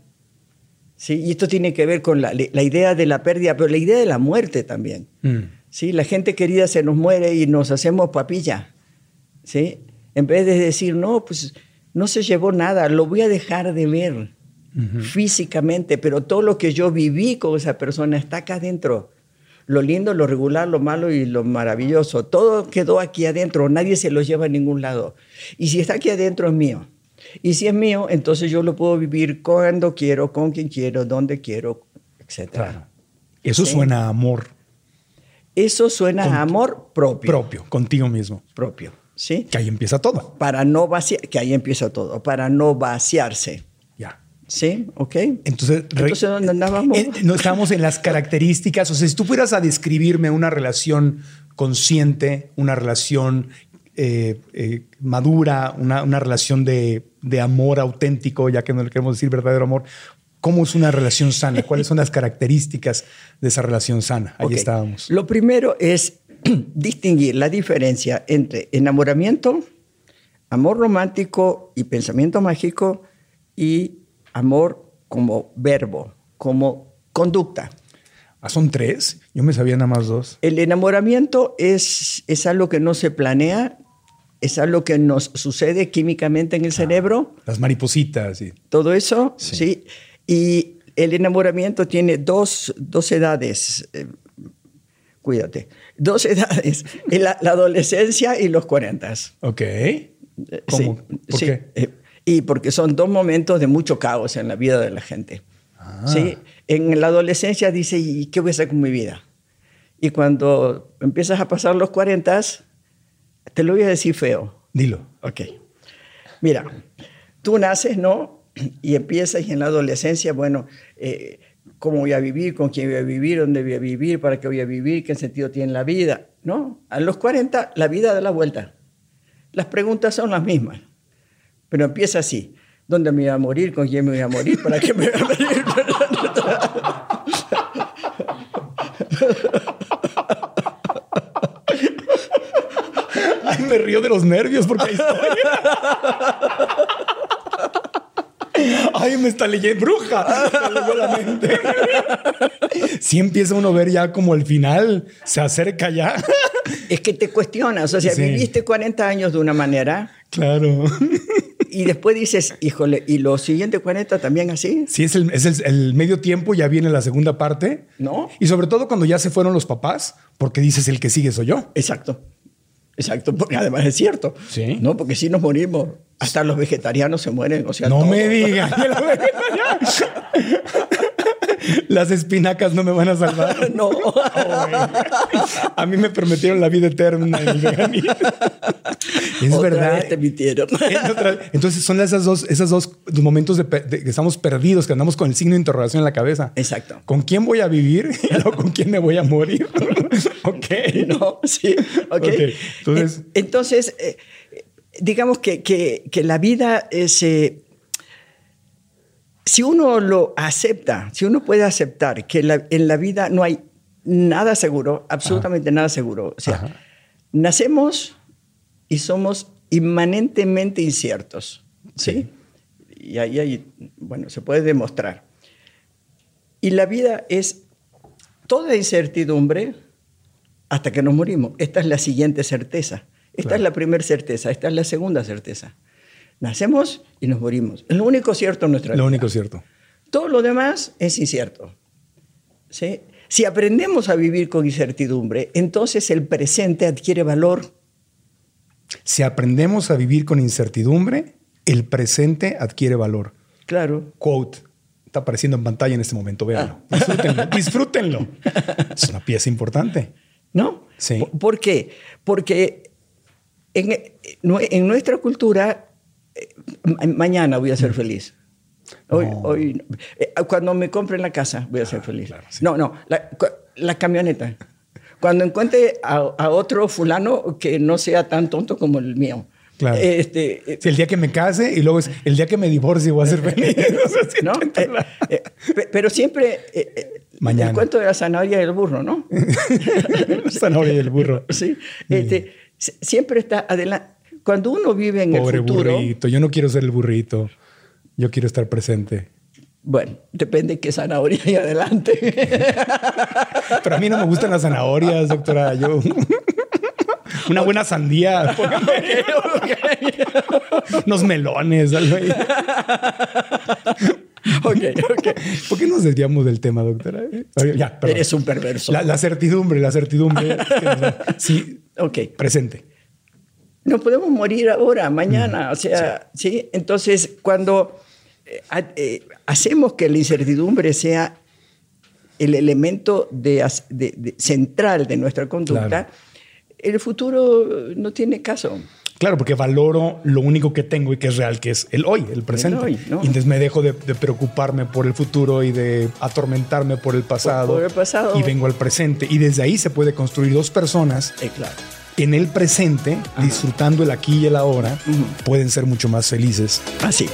¿Sí? Y esto tiene que ver con la, la idea de la pérdida, pero la idea de la muerte también. Mm. ¿sí? La gente querida se nos muere y nos hacemos papilla, ¿sí? En vez de decir, no, pues no se llevó nada, lo voy a dejar de ver físicamente, pero todo lo que yo viví con esa persona está acá adentro. lo lindo, lo regular, lo malo y lo maravilloso. Todo quedó aquí adentro, nadie se lo lleva a ningún lado. Y si está aquí adentro es mío. Y si es mío, entonces yo lo puedo vivir cuando quiero, con quien quiero, donde quiero, etc. Claro. Eso suena a amor Eso suena a amor propio. propio, contigo mismo. Propio, ¿sí? Que ahí empieza todo. Para no vaciar, que ahí empieza todo, para no vaciarse. Ya. ¿Sí? ¿Ok? Entonces, Entonces, ¿dónde andábamos? No estábamos en las características. O sea, si tú fueras a describirme una relación consciente, una relación eh, eh, madura, una, una relación de, de amor auténtico, ya que no le queremos decir verdadero amor, ¿cómo es una relación sana? ¿Cuáles son las características de esa relación sana? Ahí estábamos. Lo primero es distinguir la diferencia entre enamoramiento, amor romántico y pensamiento mágico y amor como verbo, como conducta. Ah, son tres. Yo me sabía nada más dos. El enamoramiento es, es algo que no se planea, es algo que nos sucede químicamente en el cerebro, Las maripositas. Y, todo eso, Sí. sí. Y el enamoramiento tiene dos, dos edades, eh, cuídate, dos edades, la, la adolescencia y los 40. ok. Eh, ¿Cómo? sí, ¿Por sí. qué? Eh, y porque son dos momentos de mucho caos en la vida de la gente. Ah. ¿sí? En la adolescencia dice, ¿y qué voy a hacer con mi vida? Y cuando empiezas a pasar los 40, te lo voy a decir feo. Dilo. Ok. Mira, tú naces, ¿no? Y empiezas y en la adolescencia, bueno, eh, ¿cómo voy a vivir? ¿Con quién voy a vivir? ¿Dónde voy a vivir? ¿Para qué voy a vivir? ¿Qué sentido tiene la vida? ¿No? A los 40, la vida da la vuelta. Las preguntas son las mismas. Pero empieza así. ¿Dónde me voy a morir? ¿Con quién me voy a morir? ¿Para qué me voy a morir? Ay, me río de los nervios porque ahí estoy. Ay, me está leyendo bruja. Mente. Sí empieza uno a ver ya como el final. Se acerca ya. Es que te cuestionas. O sea, Sí. viviste 40 años de una manera Claro. y después dices, híjole, ¿y los siguientes 40 también así? Sí, es el, es el- el medio tiempo, ya viene la segunda parte. ¿No? Y sobre todo cuando ya se fueron los papás, porque dices el que sigue soy yo. Exacto. Exacto, porque además es cierto. Sí. No, porque si nos morimos, hasta los vegetarianos se mueren. O sea, no todo. me digan. Las espinacas no me van a salvar. No. A mí me prometieron la vida eterna en el veganismo. Es Otra verdad. vez te mintieron. Entonces son esas dos, esas dos momentos de, que estamos perdidos, que andamos con el signo de interrogación en la cabeza. Exacto. ¿Con quién voy a vivir? Y luego, ¿Con quién me voy a morir? ok. No, sí. Ok. Ok, entonces- En- Entonces, eh, digamos que, que- que la vida es. si uno lo acepta, si uno puede aceptar que la- en la vida no hay nada seguro, absolutamente nada seguro. O sea, Ajá. nacemos y somos inmanentemente inciertos. ¿sí? Y ahí, hay- bueno, se puede demostrar. Y la vida es toda incertidumbre hasta que nos morimos. Esta es la siguiente certeza. Esta Claro. es la primera certeza. Esta es la segunda certeza. Nacemos y nos morimos. Es lo único cierto en nuestra Lo vida. único cierto. Todo lo demás es incierto. ¿sí? Si aprendemos a vivir con incertidumbre, entonces el presente adquiere valor. Si aprendemos a vivir con incertidumbre, el presente adquiere valor. Claro. Quote. Está apareciendo en pantalla en este momento, véanlo. Ah. Disfrútenlo. disfrútenlo. Es una pieza importante. ¿No? Sí. ¿Por- ¿Por qué? Porque en, en nuestra cultura, eh, ma- mañana voy a ser feliz. Hoy, No. hoy, eh, cuando me compren la casa, voy a ser feliz. claro, sí. No, no, la, la camioneta. Cuando encuentre a, a otro fulano que no sea tan tonto como el mío. Claro. Este, eh, Si el día que me case y luego es el día que me divorcie voy a ser feliz. ¿no? la- Eh, eh, pe- pero siempre eh, eh, Mañana. el cuento de la zanahoria y el burro, ¿no? La zanahoria y el burro. Sí, este, siempre está adelante. Cuando uno vive en Pobre el futuro, burrito. Yo no quiero ser el burrito. Yo quiero estar presente. bueno, depende qué zanahoria hay adelante. Pero a mí no me gustan las zanahorias, doctora. Yo. Una buena sandía. póngame. Unos melones. algo ahí. ok, ok. ¿Por qué nos desviamos del tema, doctora? Ya, perdón. Eres un perverso. La, la certidumbre, la certidumbre. sí, Ok. presente. No podemos morir ahora, mañana. O sea, sí. Entonces, cuando eh, eh, hacemos que la incertidumbre sea el elemento de, de- de- central de nuestra conducta, Claro. el futuro no tiene caso. Claro, porque valoro lo único que tengo y que es real, que es el hoy, el presente. hoy, ¿no? Y entonces me dejo de, de preocuparme por el futuro y de atormentarme por el pasado. por el pasado. Y vengo al presente. Y desde ahí se puede construir dos personas Eh, claro. en el presente, disfrutando el aquí y el ahora, pueden ser mucho más felices. Así.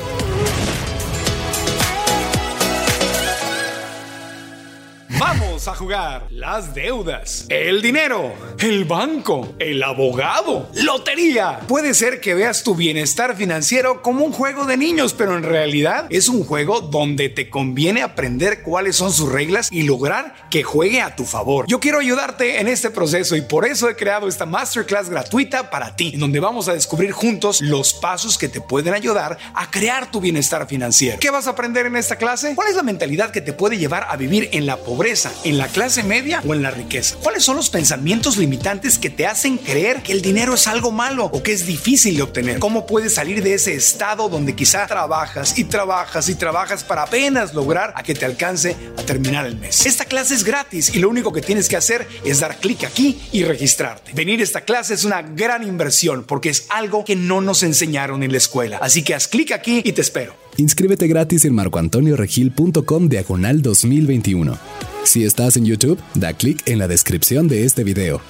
A jugar las deudas, el dinero, el banco, el abogado, lotería. Puede ser que veas tu bienestar financiero como un juego de niños, pero en realidad es un juego donde te conviene aprender cuáles son sus reglas y lograr que juegue a tu favor. Yo quiero ayudarte en este proceso y por eso he creado esta masterclass gratuita para ti, en donde vamos a descubrir juntos los pasos que te pueden ayudar a crear tu bienestar financiero. ¿Qué vas a aprender en esta clase? ¿Cuál es la mentalidad que te puede llevar a vivir en la pobreza, la clase media o en la riqueza? ¿Cuáles son los pensamientos limitantes que te hacen creer que el dinero es algo malo o que es difícil de obtener? ¿Cómo puedes salir de ese estado donde quizá trabajas y trabajas y trabajas para apenas lograr a que te alcance a terminar el mes? Esta clase es gratis y lo único que tienes que hacer es dar clic aquí y registrarte. Venir a esta clase es una gran inversión porque es algo que no nos enseñaron en la escuela. Así que haz clic aquí y te espero. Inscríbete gratis en marcoantonioregil.com diagonal 2021. Si estás en YouTube, da clic en la descripción de este video.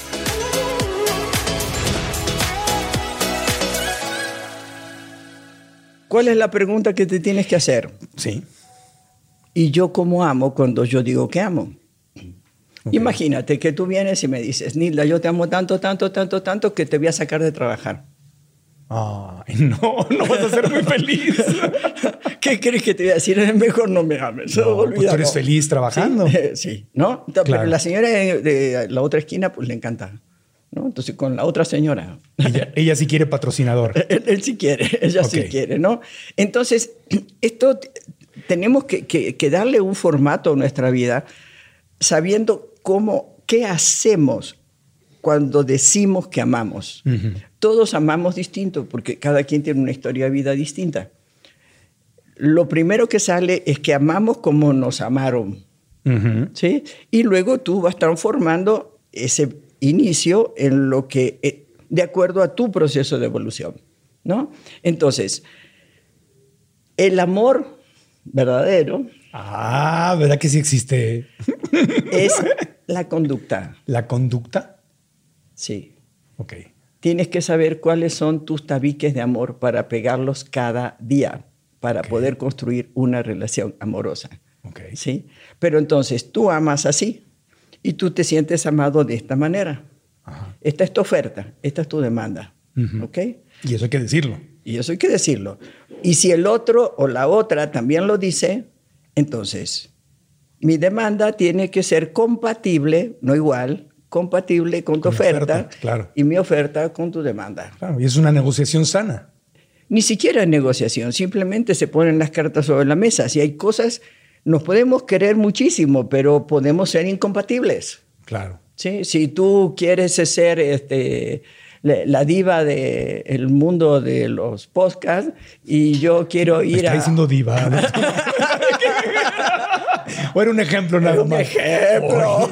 ¿Cuál es la pregunta que te tienes que hacer? Sí. ¿Y yo cómo amo cuando yo digo que amo? Imagínate que tú vienes y me dices, Nilda, yo te amo tanto, tanto, tanto, tanto que te voy a sacar de trabajar. Ay, no, no vas a ser muy feliz. ¿Qué crees que te voy a decir? Es mejor no me ames. No, pues tú eres feliz trabajando. Sí, sí, ¿no? Claro. Pero la señora de, de la otra esquina, pues le encanta. ¿no? Entonces, con la otra señora, Ella, ella sí quiere patrocinador. él, él sí quiere, ella sí Ok. quiere, ¿no? Entonces, esto tenemos que, que- que darle un formato a nuestra vida sabiendo cómo, qué hacemos cuando decimos que amamos. Todos amamos distinto porque cada quien tiene una historia de vida distinta. Lo primero que sale es que amamos como nos amaron. ¿sí? Y luego tú vas transformando ese inicio en lo que, eh, de acuerdo a tu proceso de evolución, ¿no? Entonces, el amor verdadero Ah, ¿verdad que sí existe es la conducta, la conducta? Sí. Ok. Tienes que saber cuáles son tus tabiques de amor para pegarlos cada día, para poder construir una relación amorosa. Ok. ¿sí? Pero entonces tú amas así y tú te sientes amado de esta manera. Esta es tu oferta, esta es tu demanda. Ujú. ¿ok? Y eso hay que decirlo. Y eso hay que decirlo. Y si el otro o la otra también lo dice, entonces mi demanda tiene que ser compatible, no igual, compatible con tu Con oferta, oferta, claro. y mi oferta con tu demanda. Claro, y es una negociación sana. Ni siquiera es negociación, simplemente se ponen las cartas sobre la mesa. Si hay cosas, nos podemos querer muchísimo, pero podemos ser incompatibles. Claro. ¿sí? Si tú quieres ser este, la, diva del mundo de los podcasts y yo quiero Me ir está a... diciendo diva. o era un ejemplo nada Un más. ejemplo.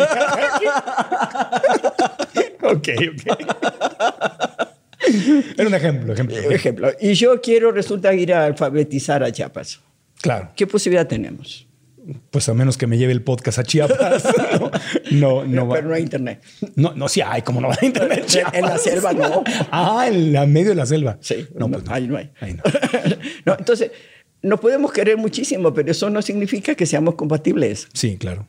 ok, ok. Era un ejemplo, ejemplo. Ejemplo, y yo quiero, resulta, ir a alfabetizar a Chiapas. Claro. ¿Qué posibilidad tenemos? Pues a menos que me lleve el podcast a Chiapas. No, no, no va. Pero no hay internet. No, no, sí hay, como no va a internet. En la selva no. Ah, en la medio de la selva. Sí, no, pues no. ahí no hay. Ahí no. No, entonces, nos podemos querer muchísimo, pero eso no significa que seamos compatibles. Sí, claro.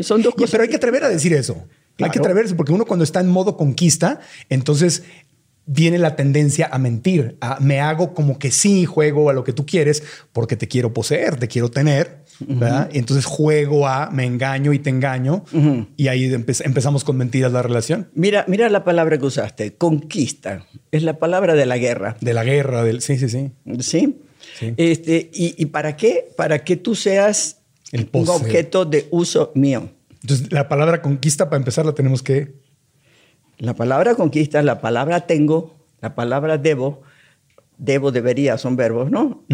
Son dos cosas. pero hay que atrever a decir eso. Hay que atreverse porque uno cuando está en modo conquista, entonces viene la tendencia a mentir. A, me hago como que sí juego a lo que tú quieres porque te quiero poseer, te quiero tener. ¿verdad? Y entonces juego a me engaño y te engaño. Y ahí empe- empezamos con mentiras la relación. Mira, mira la palabra que usaste, conquista. Es la palabra de la guerra. De la guerra, del. Sí, sí, sí. ¿Sí? Sí. Este, y, y para qué? Para que tú seas El un objeto de uso mío. Entonces, la palabra conquista, para empezar, la tenemos que. La palabra conquista, la palabra tengo, la palabra debo, debo, debería, son verbos, ¿no?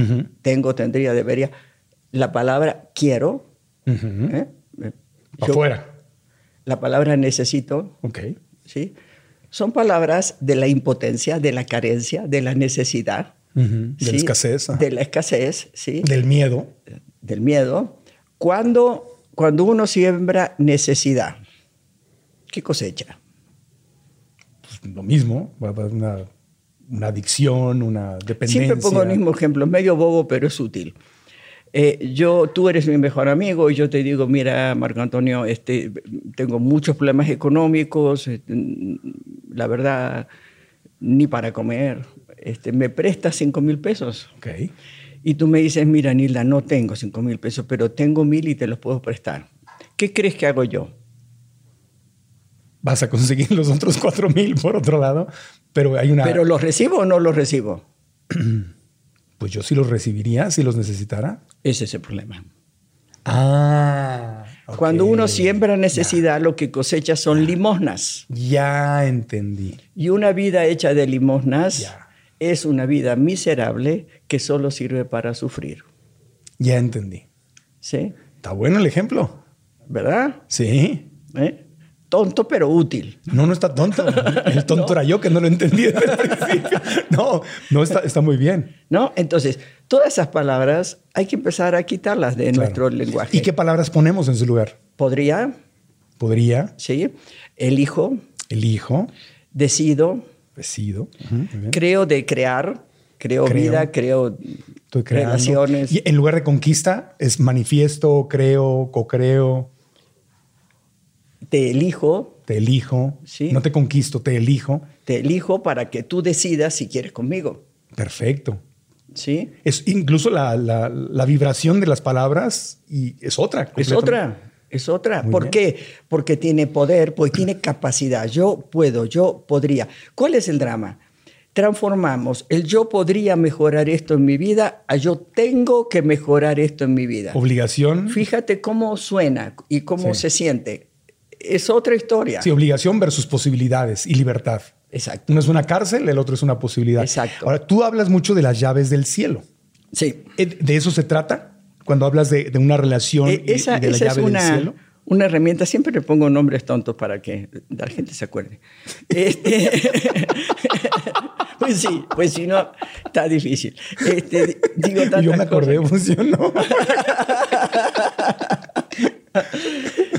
Tengo, tendría, debería. La palabra quiero. ¿eh? Eh, yo- Afuera. La palabra necesito, Ok. ¿sí? Son palabras de la impotencia, de la carencia, de la necesidad. Ujú. De ¿sí? la escasez. De la escasez, ¿sí? Del miedo. del miedo. Cuando, cuando uno siembra necesidad, ¿qué cosecha? Pues, lo mismo. Una, una adicción, una dependencia. Siempre pongo el mismo ejemplo, medio bobo, pero es útil. Eh, yo, tú eres mi mejor amigo y yo te digo, mira, Marco Antonio, este, tengo muchos problemas económicos, este, la verdad, ni para comer. Este, ¿Me prestas 5 mil pesos? Ok. Y tú me dices, mira, Nilda, no tengo 5 mil pesos, pero tengo mil y te los puedo prestar. ¿Qué crees que hago yo? Vas a conseguir los otros cuatro mil por otro lado, pero hay una. ¿Pero los recibo o no los recibo? Pues yo sí los recibiría si los necesitara. Ese es el problema. Ah. Cuando uno siembra necesidad, lo que cosecha son limosnas. Ya entendí. Y una vida hecha de limosnas Ya. Es una vida miserable que solo sirve para sufrir. Ya entendí. ¿Sí? Está bueno el ejemplo. ¿Verdad? Sí. ¿Eh? Tonto pero útil. No, no está tonto. El tonto era yo que no lo entendí desde el principio. No, no está, está muy bien. ¿No? Entonces, todas esas palabras hay que empezar a quitarlas de Claro. nuestro lenguaje. ¿Y qué palabras ponemos en su lugar? Podría, Podría, ¿sí? Elijo, elijo, decido, creo de crear, creo, Creo. vida, creo relaciones. Y en lugar de conquista, es manifiesto, creo, co-creo, Te elijo, te elijo. Sí. No te conquisto, te elijo. te elijo para que tú decidas si quieres conmigo. Perfecto. ¿Sí? Es incluso la, la- la vibración de las palabras y es otra. Es otra, es otra. Muy ¿Por bien. qué? Porque tiene poder, porque tiene capacidad. Yo puedo, yo podría. ¿Cuál es el drama? Transformamos el yo podría mejorar esto en mi vida a yo tengo que mejorar esto en mi vida. Obligación. Fíjate cómo suena y cómo Sí. se siente. Es otra historia. Sí, obligación versus posibilidades y libertad. Exacto. Uno es una cárcel, el otro es una posibilidad. Exacto. Ahora, tú hablas mucho de las llaves del cielo. Sí. ¿De eso se trata? Cuando hablas de, de una relación Eh, esa y de la esa es llave del una, cielo. una herramienta. Siempre le pongo nombres tontos para que la gente se acuerde. Este, pues sí, pues si no, está difícil. Este, digo yo me acordé, cosas. funcionó.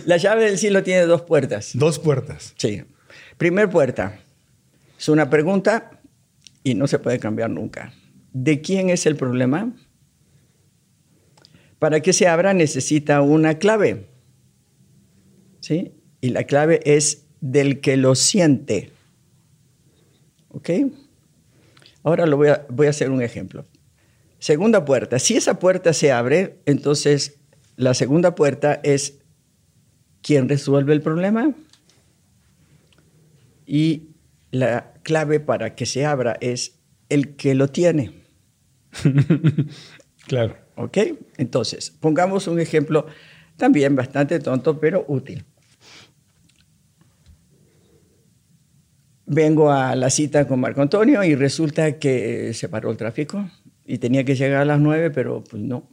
La llave del cielo tiene dos puertas. Dos puertas. Sí. Primer puerta. Es una pregunta y no se puede cambiar nunca. ¿De quién es el problema? Para que se abra necesita una clave. ¿Sí? Y la clave es del que lo siente. ¿Ok? Ahora lo voy a, voy a hacer un ejemplo. Segunda puerta. Si esa puerta se abre, entonces la segunda puerta es quién resuelve el problema. Y la clave para que se abra es el que lo tiene. Claro. ¿Ok? Entonces, pongamos un ejemplo también bastante tonto, pero útil. Vengo a la cita con Marco Antonio y resulta que se paró el tráfico y tenía que llegar a las nueve, pero pues no.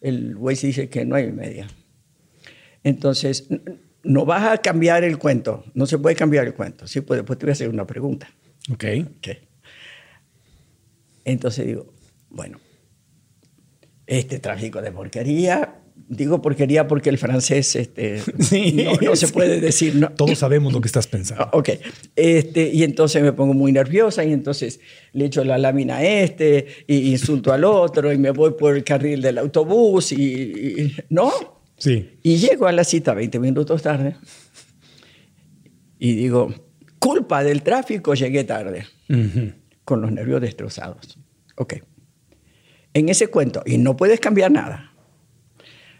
El Waze dice que nueve y media. Entonces, no vas a cambiar el cuento. No se puede cambiar el cuento. Sí, pues después te voy a hacer una pregunta. Ok. Ok. Entonces digo, bueno, este tráfico de porquería, digo porquería porque el francés este, Sí, no, no se puede decir. No. Todos sabemos lo que estás pensando. Ah, Ok, este, y entonces me pongo muy nerviosa y entonces le echo la lámina a este y insulto al otro y me voy por el carril del autobús y, y- ¿no? Sí. Y llego a la cita 20 minutos tarde y digo, culpa del tráfico, llegué tarde Ujú. con los nervios destrozados. Ok. En ese cuento, y no puedes cambiar nada,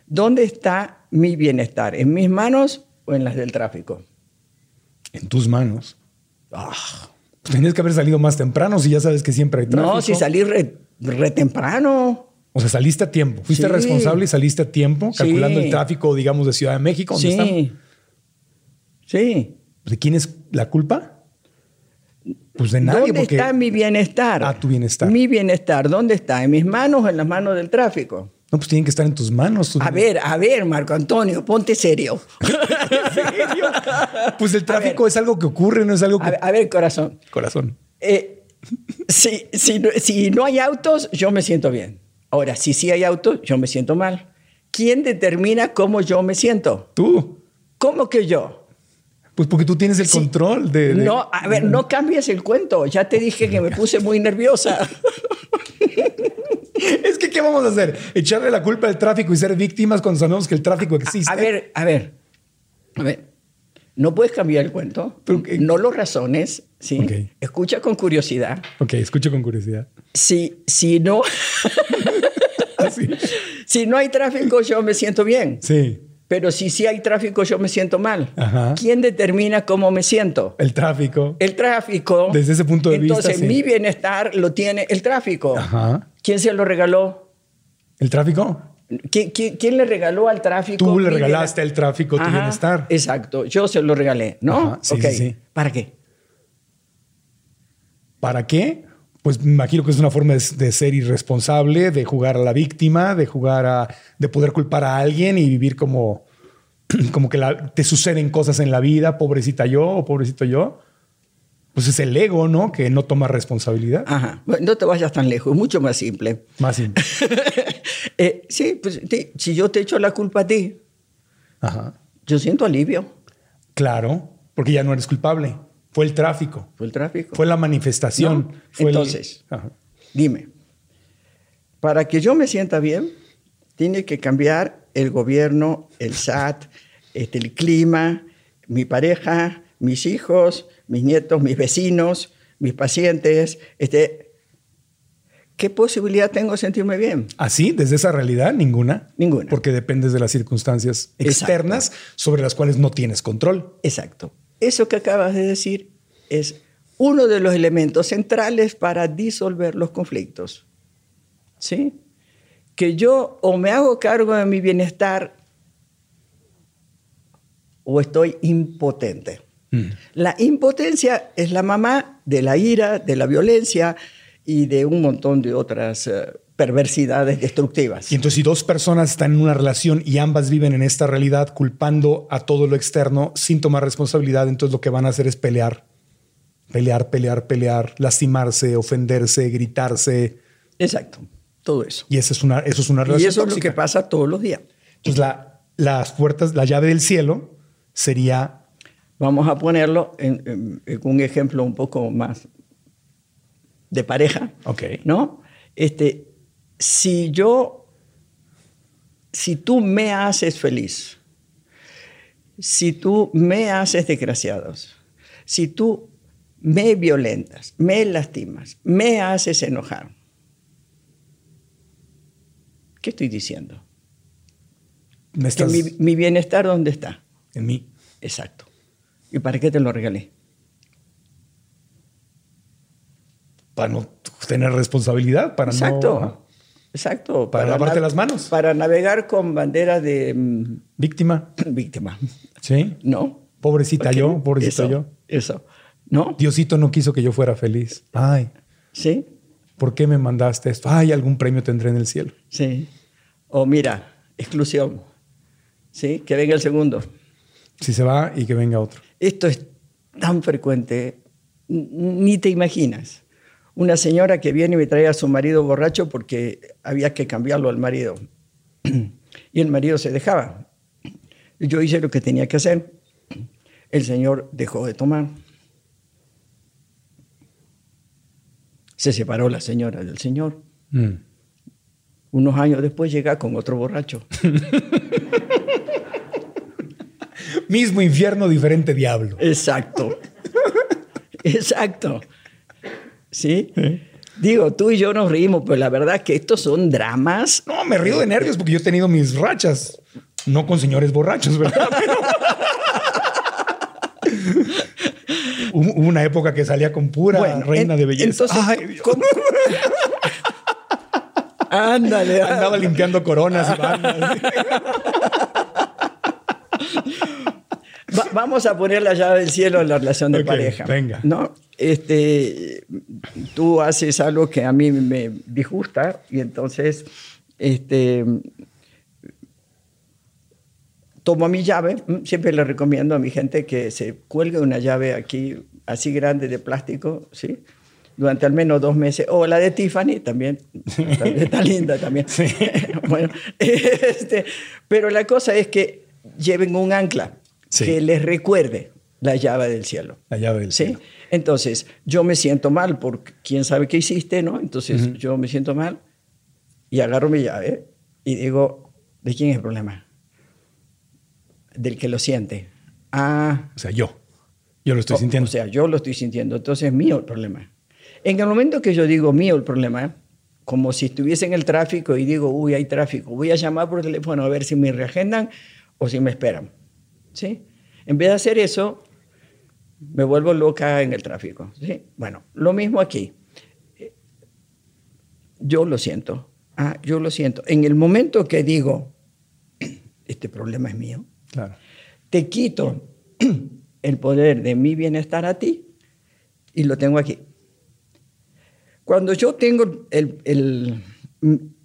¿dónde está mi bienestar? ¿En mis manos o en las del tráfico? En tus manos. Ah, Pues tenías que haber salido más temprano si ya sabes que siempre hay tráfico. no, si salí re- re temprano. O sea, saliste a tiempo. Fuiste Sí. responsable y saliste a tiempo, Sí. calculando el tráfico, digamos, de Ciudad de México. Sí. Sí. ¿De quién es la culpa? Pues de nadie. ¿Dónde está mi bienestar? Ah, tu bienestar. Mi bienestar, ¿dónde está? ¿En mis manos o en las manos del tráfico? No, pues tienen que estar en tus manos. A ver, a ver, Marco Antonio, ponte serio. Pues el tráfico es algo que ocurre, no es algo que. A ver, a ver, corazón. Corazón. Eh, si, si no hay autos, yo me siento bien. Ahora, si sí hay autos, yo me siento mal. ¿Quién determina cómo yo me siento? Tú. ¿Cómo que yo? Pues porque tú tienes el Sí. control de. de- No, a ver, no cambies el cuento. Ya te dije que me puse muy nerviosa. Es que, ¿qué vamos a hacer? ¿Echarle la culpa al tráfico y ser víctimas cuando sabemos que el tráfico existe? A ver, a ver, a ver. No puedes cambiar el cuento. Que- No lo razones, ¿sí? Escucha con curiosidad. Ok, escucho con curiosidad. Si, si, no, Así. si no hay tráfico, yo me siento bien. Sí. Pero si sí hay tráfico, yo me siento mal. Ajá. ¿Quién determina cómo me siento? El tráfico. El tráfico. Desde ese punto de vista, Entonces, sí. mi bienestar lo tiene el tráfico. Ajá. ¿Quién se lo regaló? ¿El tráfico? ¿Qui- qui- ¿Quién, le regaló al tráfico? Tú le regalaste al tráfico tu Ajá, bienestar. Exacto, yo se lo regalé, ¿no? Sí, sí. ¿Para qué? ¿Para qué? Pues me imagino que es una forma de, de ser irresponsable, de jugar a la víctima, de jugar a. de poder culpar a alguien y vivir como. como que la- te suceden cosas en la vida, pobrecita yo o pobrecito yo. Pues es el ego, ¿no? Que no toma responsabilidad. Ajá. Bueno, no te vayas tan lejos, mucho más simple. Más simple. Eh, sí, pues si yo te echo la culpa a ti, Ajá. yo siento alivio. Claro, porque ya no eres culpable. Fue el tráfico. Fue el tráfico. Fue la manifestación. No, Fue entonces. Dime, para que yo me sienta bien, tiene que cambiar el gobierno, el SAT, este, el clima, mi pareja, mis hijos, mis nietos, mis vecinos, mis pacientes. Este, ¿Qué posibilidad tengo de sentirme bien? Así, desde esa realidad, ninguna. Ninguna. Porque dependes de las circunstancias Exacto. externas sobre las cuales no tienes control. Exacto. Eso que acabas de decir es uno de los elementos centrales para disolver los conflictos. ¿Sí? Que yo o me hago cargo de mi bienestar o estoy impotente. La impotencia es la mamá de la ira, de la violencia y de un montón de otras eh, perversidades destructivas. Y entonces, si dos personas están en una relación y ambas viven en esta realidad culpando a todo lo externo sin tomar responsabilidad, entonces lo que van a hacer es pelear. Pelear, pelear, pelear, lastimarse, ofenderse, gritarse. Exacto. Todo eso. Y eso es una, eso es una Y relación. eso es lo que pasa todos los días. Entonces, la, las puertas, la llave del cielo sería Vamos a ponerlo en, en- en un ejemplo un poco más de pareja. Ok. ¿No? Este, si yo, si tú me haces feliz, si tú me haces desgraciados, si tú me violentas, me lastimas, me haces enojar, ¿qué estoy diciendo? me Que estás mi, mi bienestar, ¿dónde está? en mí. Exacto. ¿Y para qué te lo regalé? Para no tener responsabilidad, para Exacto. no Exacto. Para lavarte las manos. Para navegar con bandera de mm, víctima. víctima. Sí. ¿No? Pobrecita yo, pobrecito eso, yo. Eso. ¿No? Diosito no quiso que yo fuera feliz. Ay, Sí. ¿por qué me mandaste esto? Ay, algún premio tendré en el cielo. Sí. O mira, exclusión. Sí. Que venga el segundo. Si se va y que venga otro. Esto es tan frecuente, ni te imaginas. Una señora que viene y me trae a su marido borracho porque había que cambiarlo al marido. Y el marido se dejaba. Yo hice lo que tenía que hacer. El señor dejó de tomar. Se separó la señora del señor. Mm. Unos años después llega con otro borracho. Mismo infierno, diferente diablo. Exacto. Exacto. ¿Sí? Digo, tú y yo nos reímos, pero la verdad que estos son dramas. No, me río de nervios porque yo he tenido mis rachas. No con señores borrachos, ¿verdad? Pero- Hubo una época que salía con pura Bueno, reina en- de belleza. entonces, Ay. ¿cómo- Ándale. Andaba limpiando coronas y bandas. Va- vamos a poner la llave del cielo en la relación de pareja. venga. ¿no? Este, tú haces algo que a mí me disgusta y entonces este, tomo mi llave. Siempre le recomiendo a mi gente que se cuelgue una llave aquí así grande de plástico, ¿sí? Durante al menos dos meses. O la de Tiffany también. está linda también. bueno, este, pero la cosa es que lleven un ancla Sí. que les recuerde la llave del cielo. La llave del ¿Sí? cielo. Entonces, yo me siento mal porque quién sabe qué hiciste, ¿no? Entonces, yo me siento mal y agarro mi llave y digo, ¿de quién es el problema? Del que lo siente. Ah, O sea, yo. Yo lo estoy o- sintiendo. O sea, yo lo estoy sintiendo, entonces es mío el problema. En el momento que yo digo mío el problema, como si estuviese en el tráfico y digo, uy, hay tráfico, voy a llamar por teléfono a ver si me reagendan o si me esperan. ¿Sí? En vez de hacer eso, me vuelvo loca en el tráfico. ¿sí? Bueno, lo mismo aquí. Yo lo siento. Ah, yo lo siento. En el momento que digo, este problema es mío, Claro. te quito el poder de mi bienestar a ti y lo tengo aquí. Cuando yo tengo el, el-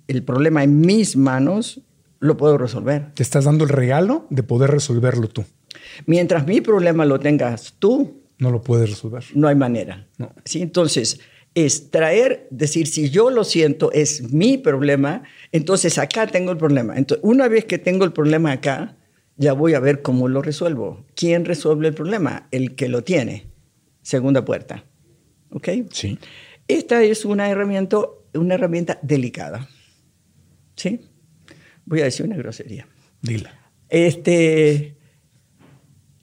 el problema en mis manos, lo puedo resolver. Te estás dando el regalo de poder resolverlo tú. Mientras mi problema lo tengas tú, No lo puedes resolver. no hay manera. No. ¿Sí? Entonces, es traer, decir, si yo lo siento, es mi problema, entonces acá tengo el problema. Entonces, una vez que tengo el problema acá, ya voy a ver cómo lo resuelvo. ¿Quién resuelve el problema? El que lo tiene. Segunda puerta. ¿Ok? Sí. Esta es una herramienta, una herramienta delicada. ¿Sí? Voy a decir una grosería. Dila. Este,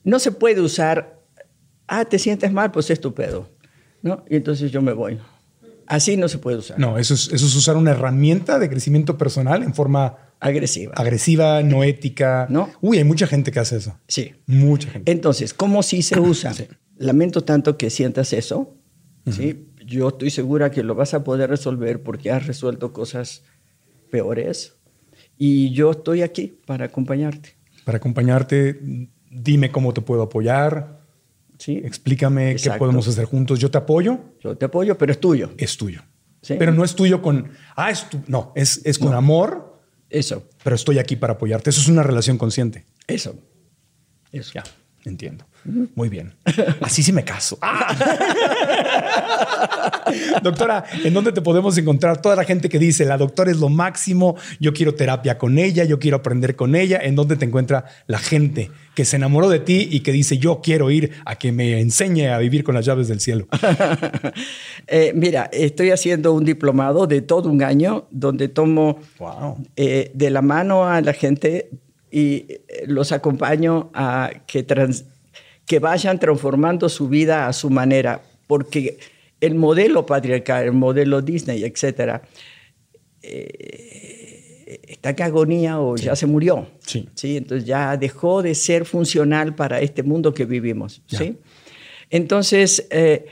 no se puede usar, ah, te sientes mal, pues es tu pedo, ¿no? Y entonces yo me voy. Así no se puede usar. No, eso es, eso es usar una herramienta de crecimiento personal en forma Agresiva. agresiva, no ética. No. Uy, hay mucha gente que hace eso. Sí. Mucha gente. Entonces, ¿cómo sí se usa? Lamento tanto que sientas eso, ¿sí? Yo estoy segura que lo vas a poder resolver porque has resuelto cosas peores y yo estoy aquí para acompañarte, Para acompañarte, dime cómo te puedo apoyar. ¿sí? Explícame qué podemos hacer juntos. Yo te apoyo. Yo te apoyo, pero es tuyo. Es tuyo. Sí. Pero no es tuyo con, ah, es tu, no, es, es con No. amor, Eso, pero estoy aquí para apoyarte. Eso es una relación consciente. eso, eso. Ya, entiendo. Muy bien. Así sí me caso. ¡Ah! doctora, ¿en dónde te podemos encontrar? Toda la gente que dice, la doctora es lo máximo, yo quiero terapia con ella, yo quiero aprender con ella. ¿En dónde te encuentra la gente que se enamoró de ti y que dice, yo quiero ir a que me enseñe a vivir con las llaves del cielo? Eh, mira, estoy haciendo un diplomado de todo un año donde tomo Wow. eh, de la mano a la gente y eh, los acompaño a que, trans- que vayan transformando su vida a su manera, porque el modelo patriarcal, el modelo Disney, etcétera, eh, está en agonía o ya se murió. Sí. Entonces ya dejó de ser funcional para este mundo que vivimos. Ya. ¿sí? Entonces, eh,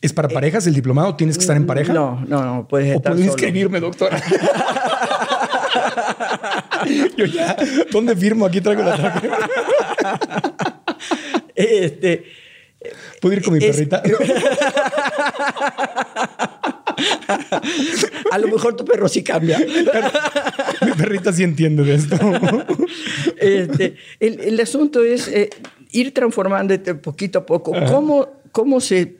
¿Es para parejas el diplomado? ¿Tienes que estar en pareja? no, no, no, puedes ¿O estar puedo solo. inscribirme, doctora? Yo ya, ¿dónde firmo? Aquí traigo la tarjeta. Este, ¿Puedo ir con mi Es- perrita? a lo mejor tu perro sí cambia. mi perrita sí entiende de esto. Este, el, el asunto es eh, ir transformándote poquito a poco. ¿Cómo, cómo, se,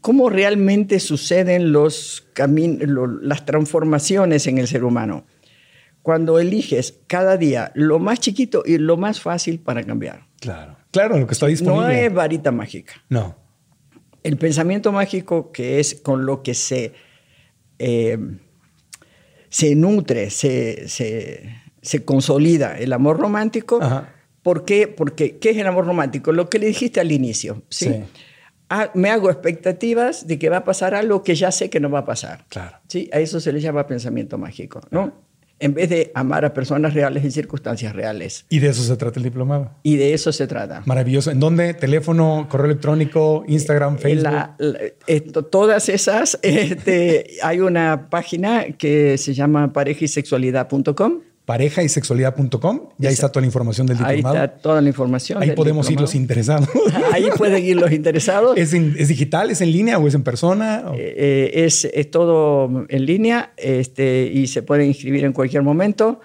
¿Cómo realmente suceden los camin- las transformaciones en el ser humano? Cuando eliges cada día lo más chiquito y lo más fácil para cambiar. Claro. Claro, lo que está No disponible. es varita mágica. No. El pensamiento mágico que es con lo que se, eh, se nutre, se, se, se consolida el amor romántico. Ajá. ¿Por qué? Porque, ¿qué es el amor romántico? Lo que le dijiste al inicio. ¿sí? Sí. Ah, me hago expectativas de que va a pasar algo que ya sé que no va a pasar. Claro. ¿sí? A eso se le llama pensamiento mágico. ¿no? En vez de amar a personas reales en circunstancias reales. Y de eso se trata el diplomado. Y de eso se trata. Maravilloso. ¿En dónde? ¿Teléfono, correo electrónico, Instagram, Facebook? La- la- esto- todas esas, este, hay una página que se llama parejisexualidad.com. Pareja y sexualidad.com. Y ahí está toda la información del Ahí diplomado. está toda la información. Ahí podemos ir los interesados. Ahí pueden ir los interesados. ¿Es, en- es digital? ¿Es en línea o es en persona? O- Eh, es, es todo en línea este, y se puede inscribir en cualquier momento.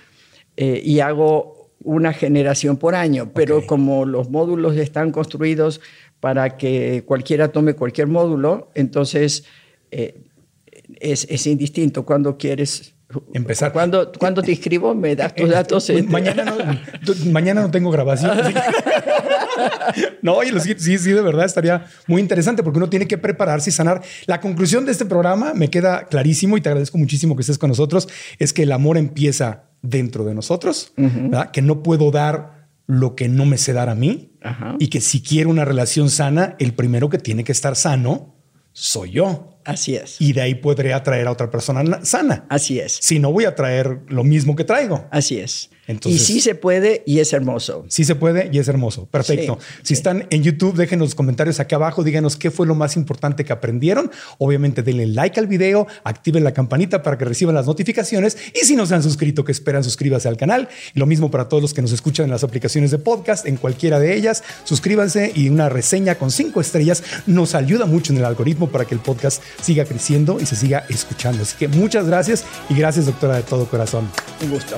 eh, y hago una generación por año, pero como los módulos están construidos para que cualquiera tome cualquier módulo, entonces eh, es, es indistinto cuando quieres Empezar. Cuando, cuando te inscribo, me das tus datos. Este, mañana, no, mañana no tengo grabación. no, oye, sí, sí, de verdad estaría muy interesante porque uno tiene que prepararse y sanar. La conclusión de este programa me queda clarísimo y te agradezco muchísimo que estés con nosotros. Es que el amor empieza dentro de nosotros, ¿verdad? que no puedo dar lo que no me sé dar a mí Ajá. y que si quiero una relación sana, el primero que tiene que estar sano soy yo. Así es. Y de ahí podré atraer a otra persona na- sana. Así es. Si no, voy a traer lo mismo que traigo. Así es. Entonces- y sí se puede y es hermoso. Sí se puede y es hermoso. Perfecto. Sí, si están en YouTube, déjenos los comentarios aquí abajo. Díganos qué fue lo más importante que aprendieron. Obviamente, denle like al video, activen la campanita para que reciban las notificaciones. Y si no se han suscrito, que esperan, suscríbase al canal. Y lo mismo para todos los que nos escuchan en las aplicaciones de podcast, en cualquiera de ellas. Suscríbanse y una reseña con cinco estrellas nos ayuda mucho en el algoritmo para que el podcast siga creciendo y se siga escuchando. Así que muchas gracias y gracias, doctora, de todo corazón. Un gusto.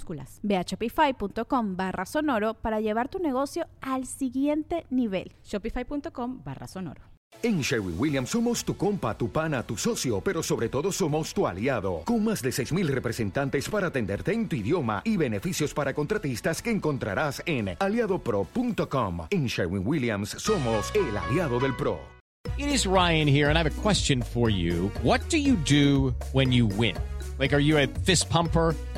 Ve a shopify.com barra sonoro para llevar tu negocio al siguiente nivel. Shopify.com barra sonoro. En Sherwin Williams somos tu compa, tu pana, tu socio, pero sobre todo somos tu aliado, con más de 6.000 representantes para atenderte en tu idioma y beneficios para contratistas que encontrarás en aliadopro.com. En Sherwin Williams somos el aliado del PRO. It is Ryan here, and I have a question for you. What do you do when you win? Like, are you a fist pumper?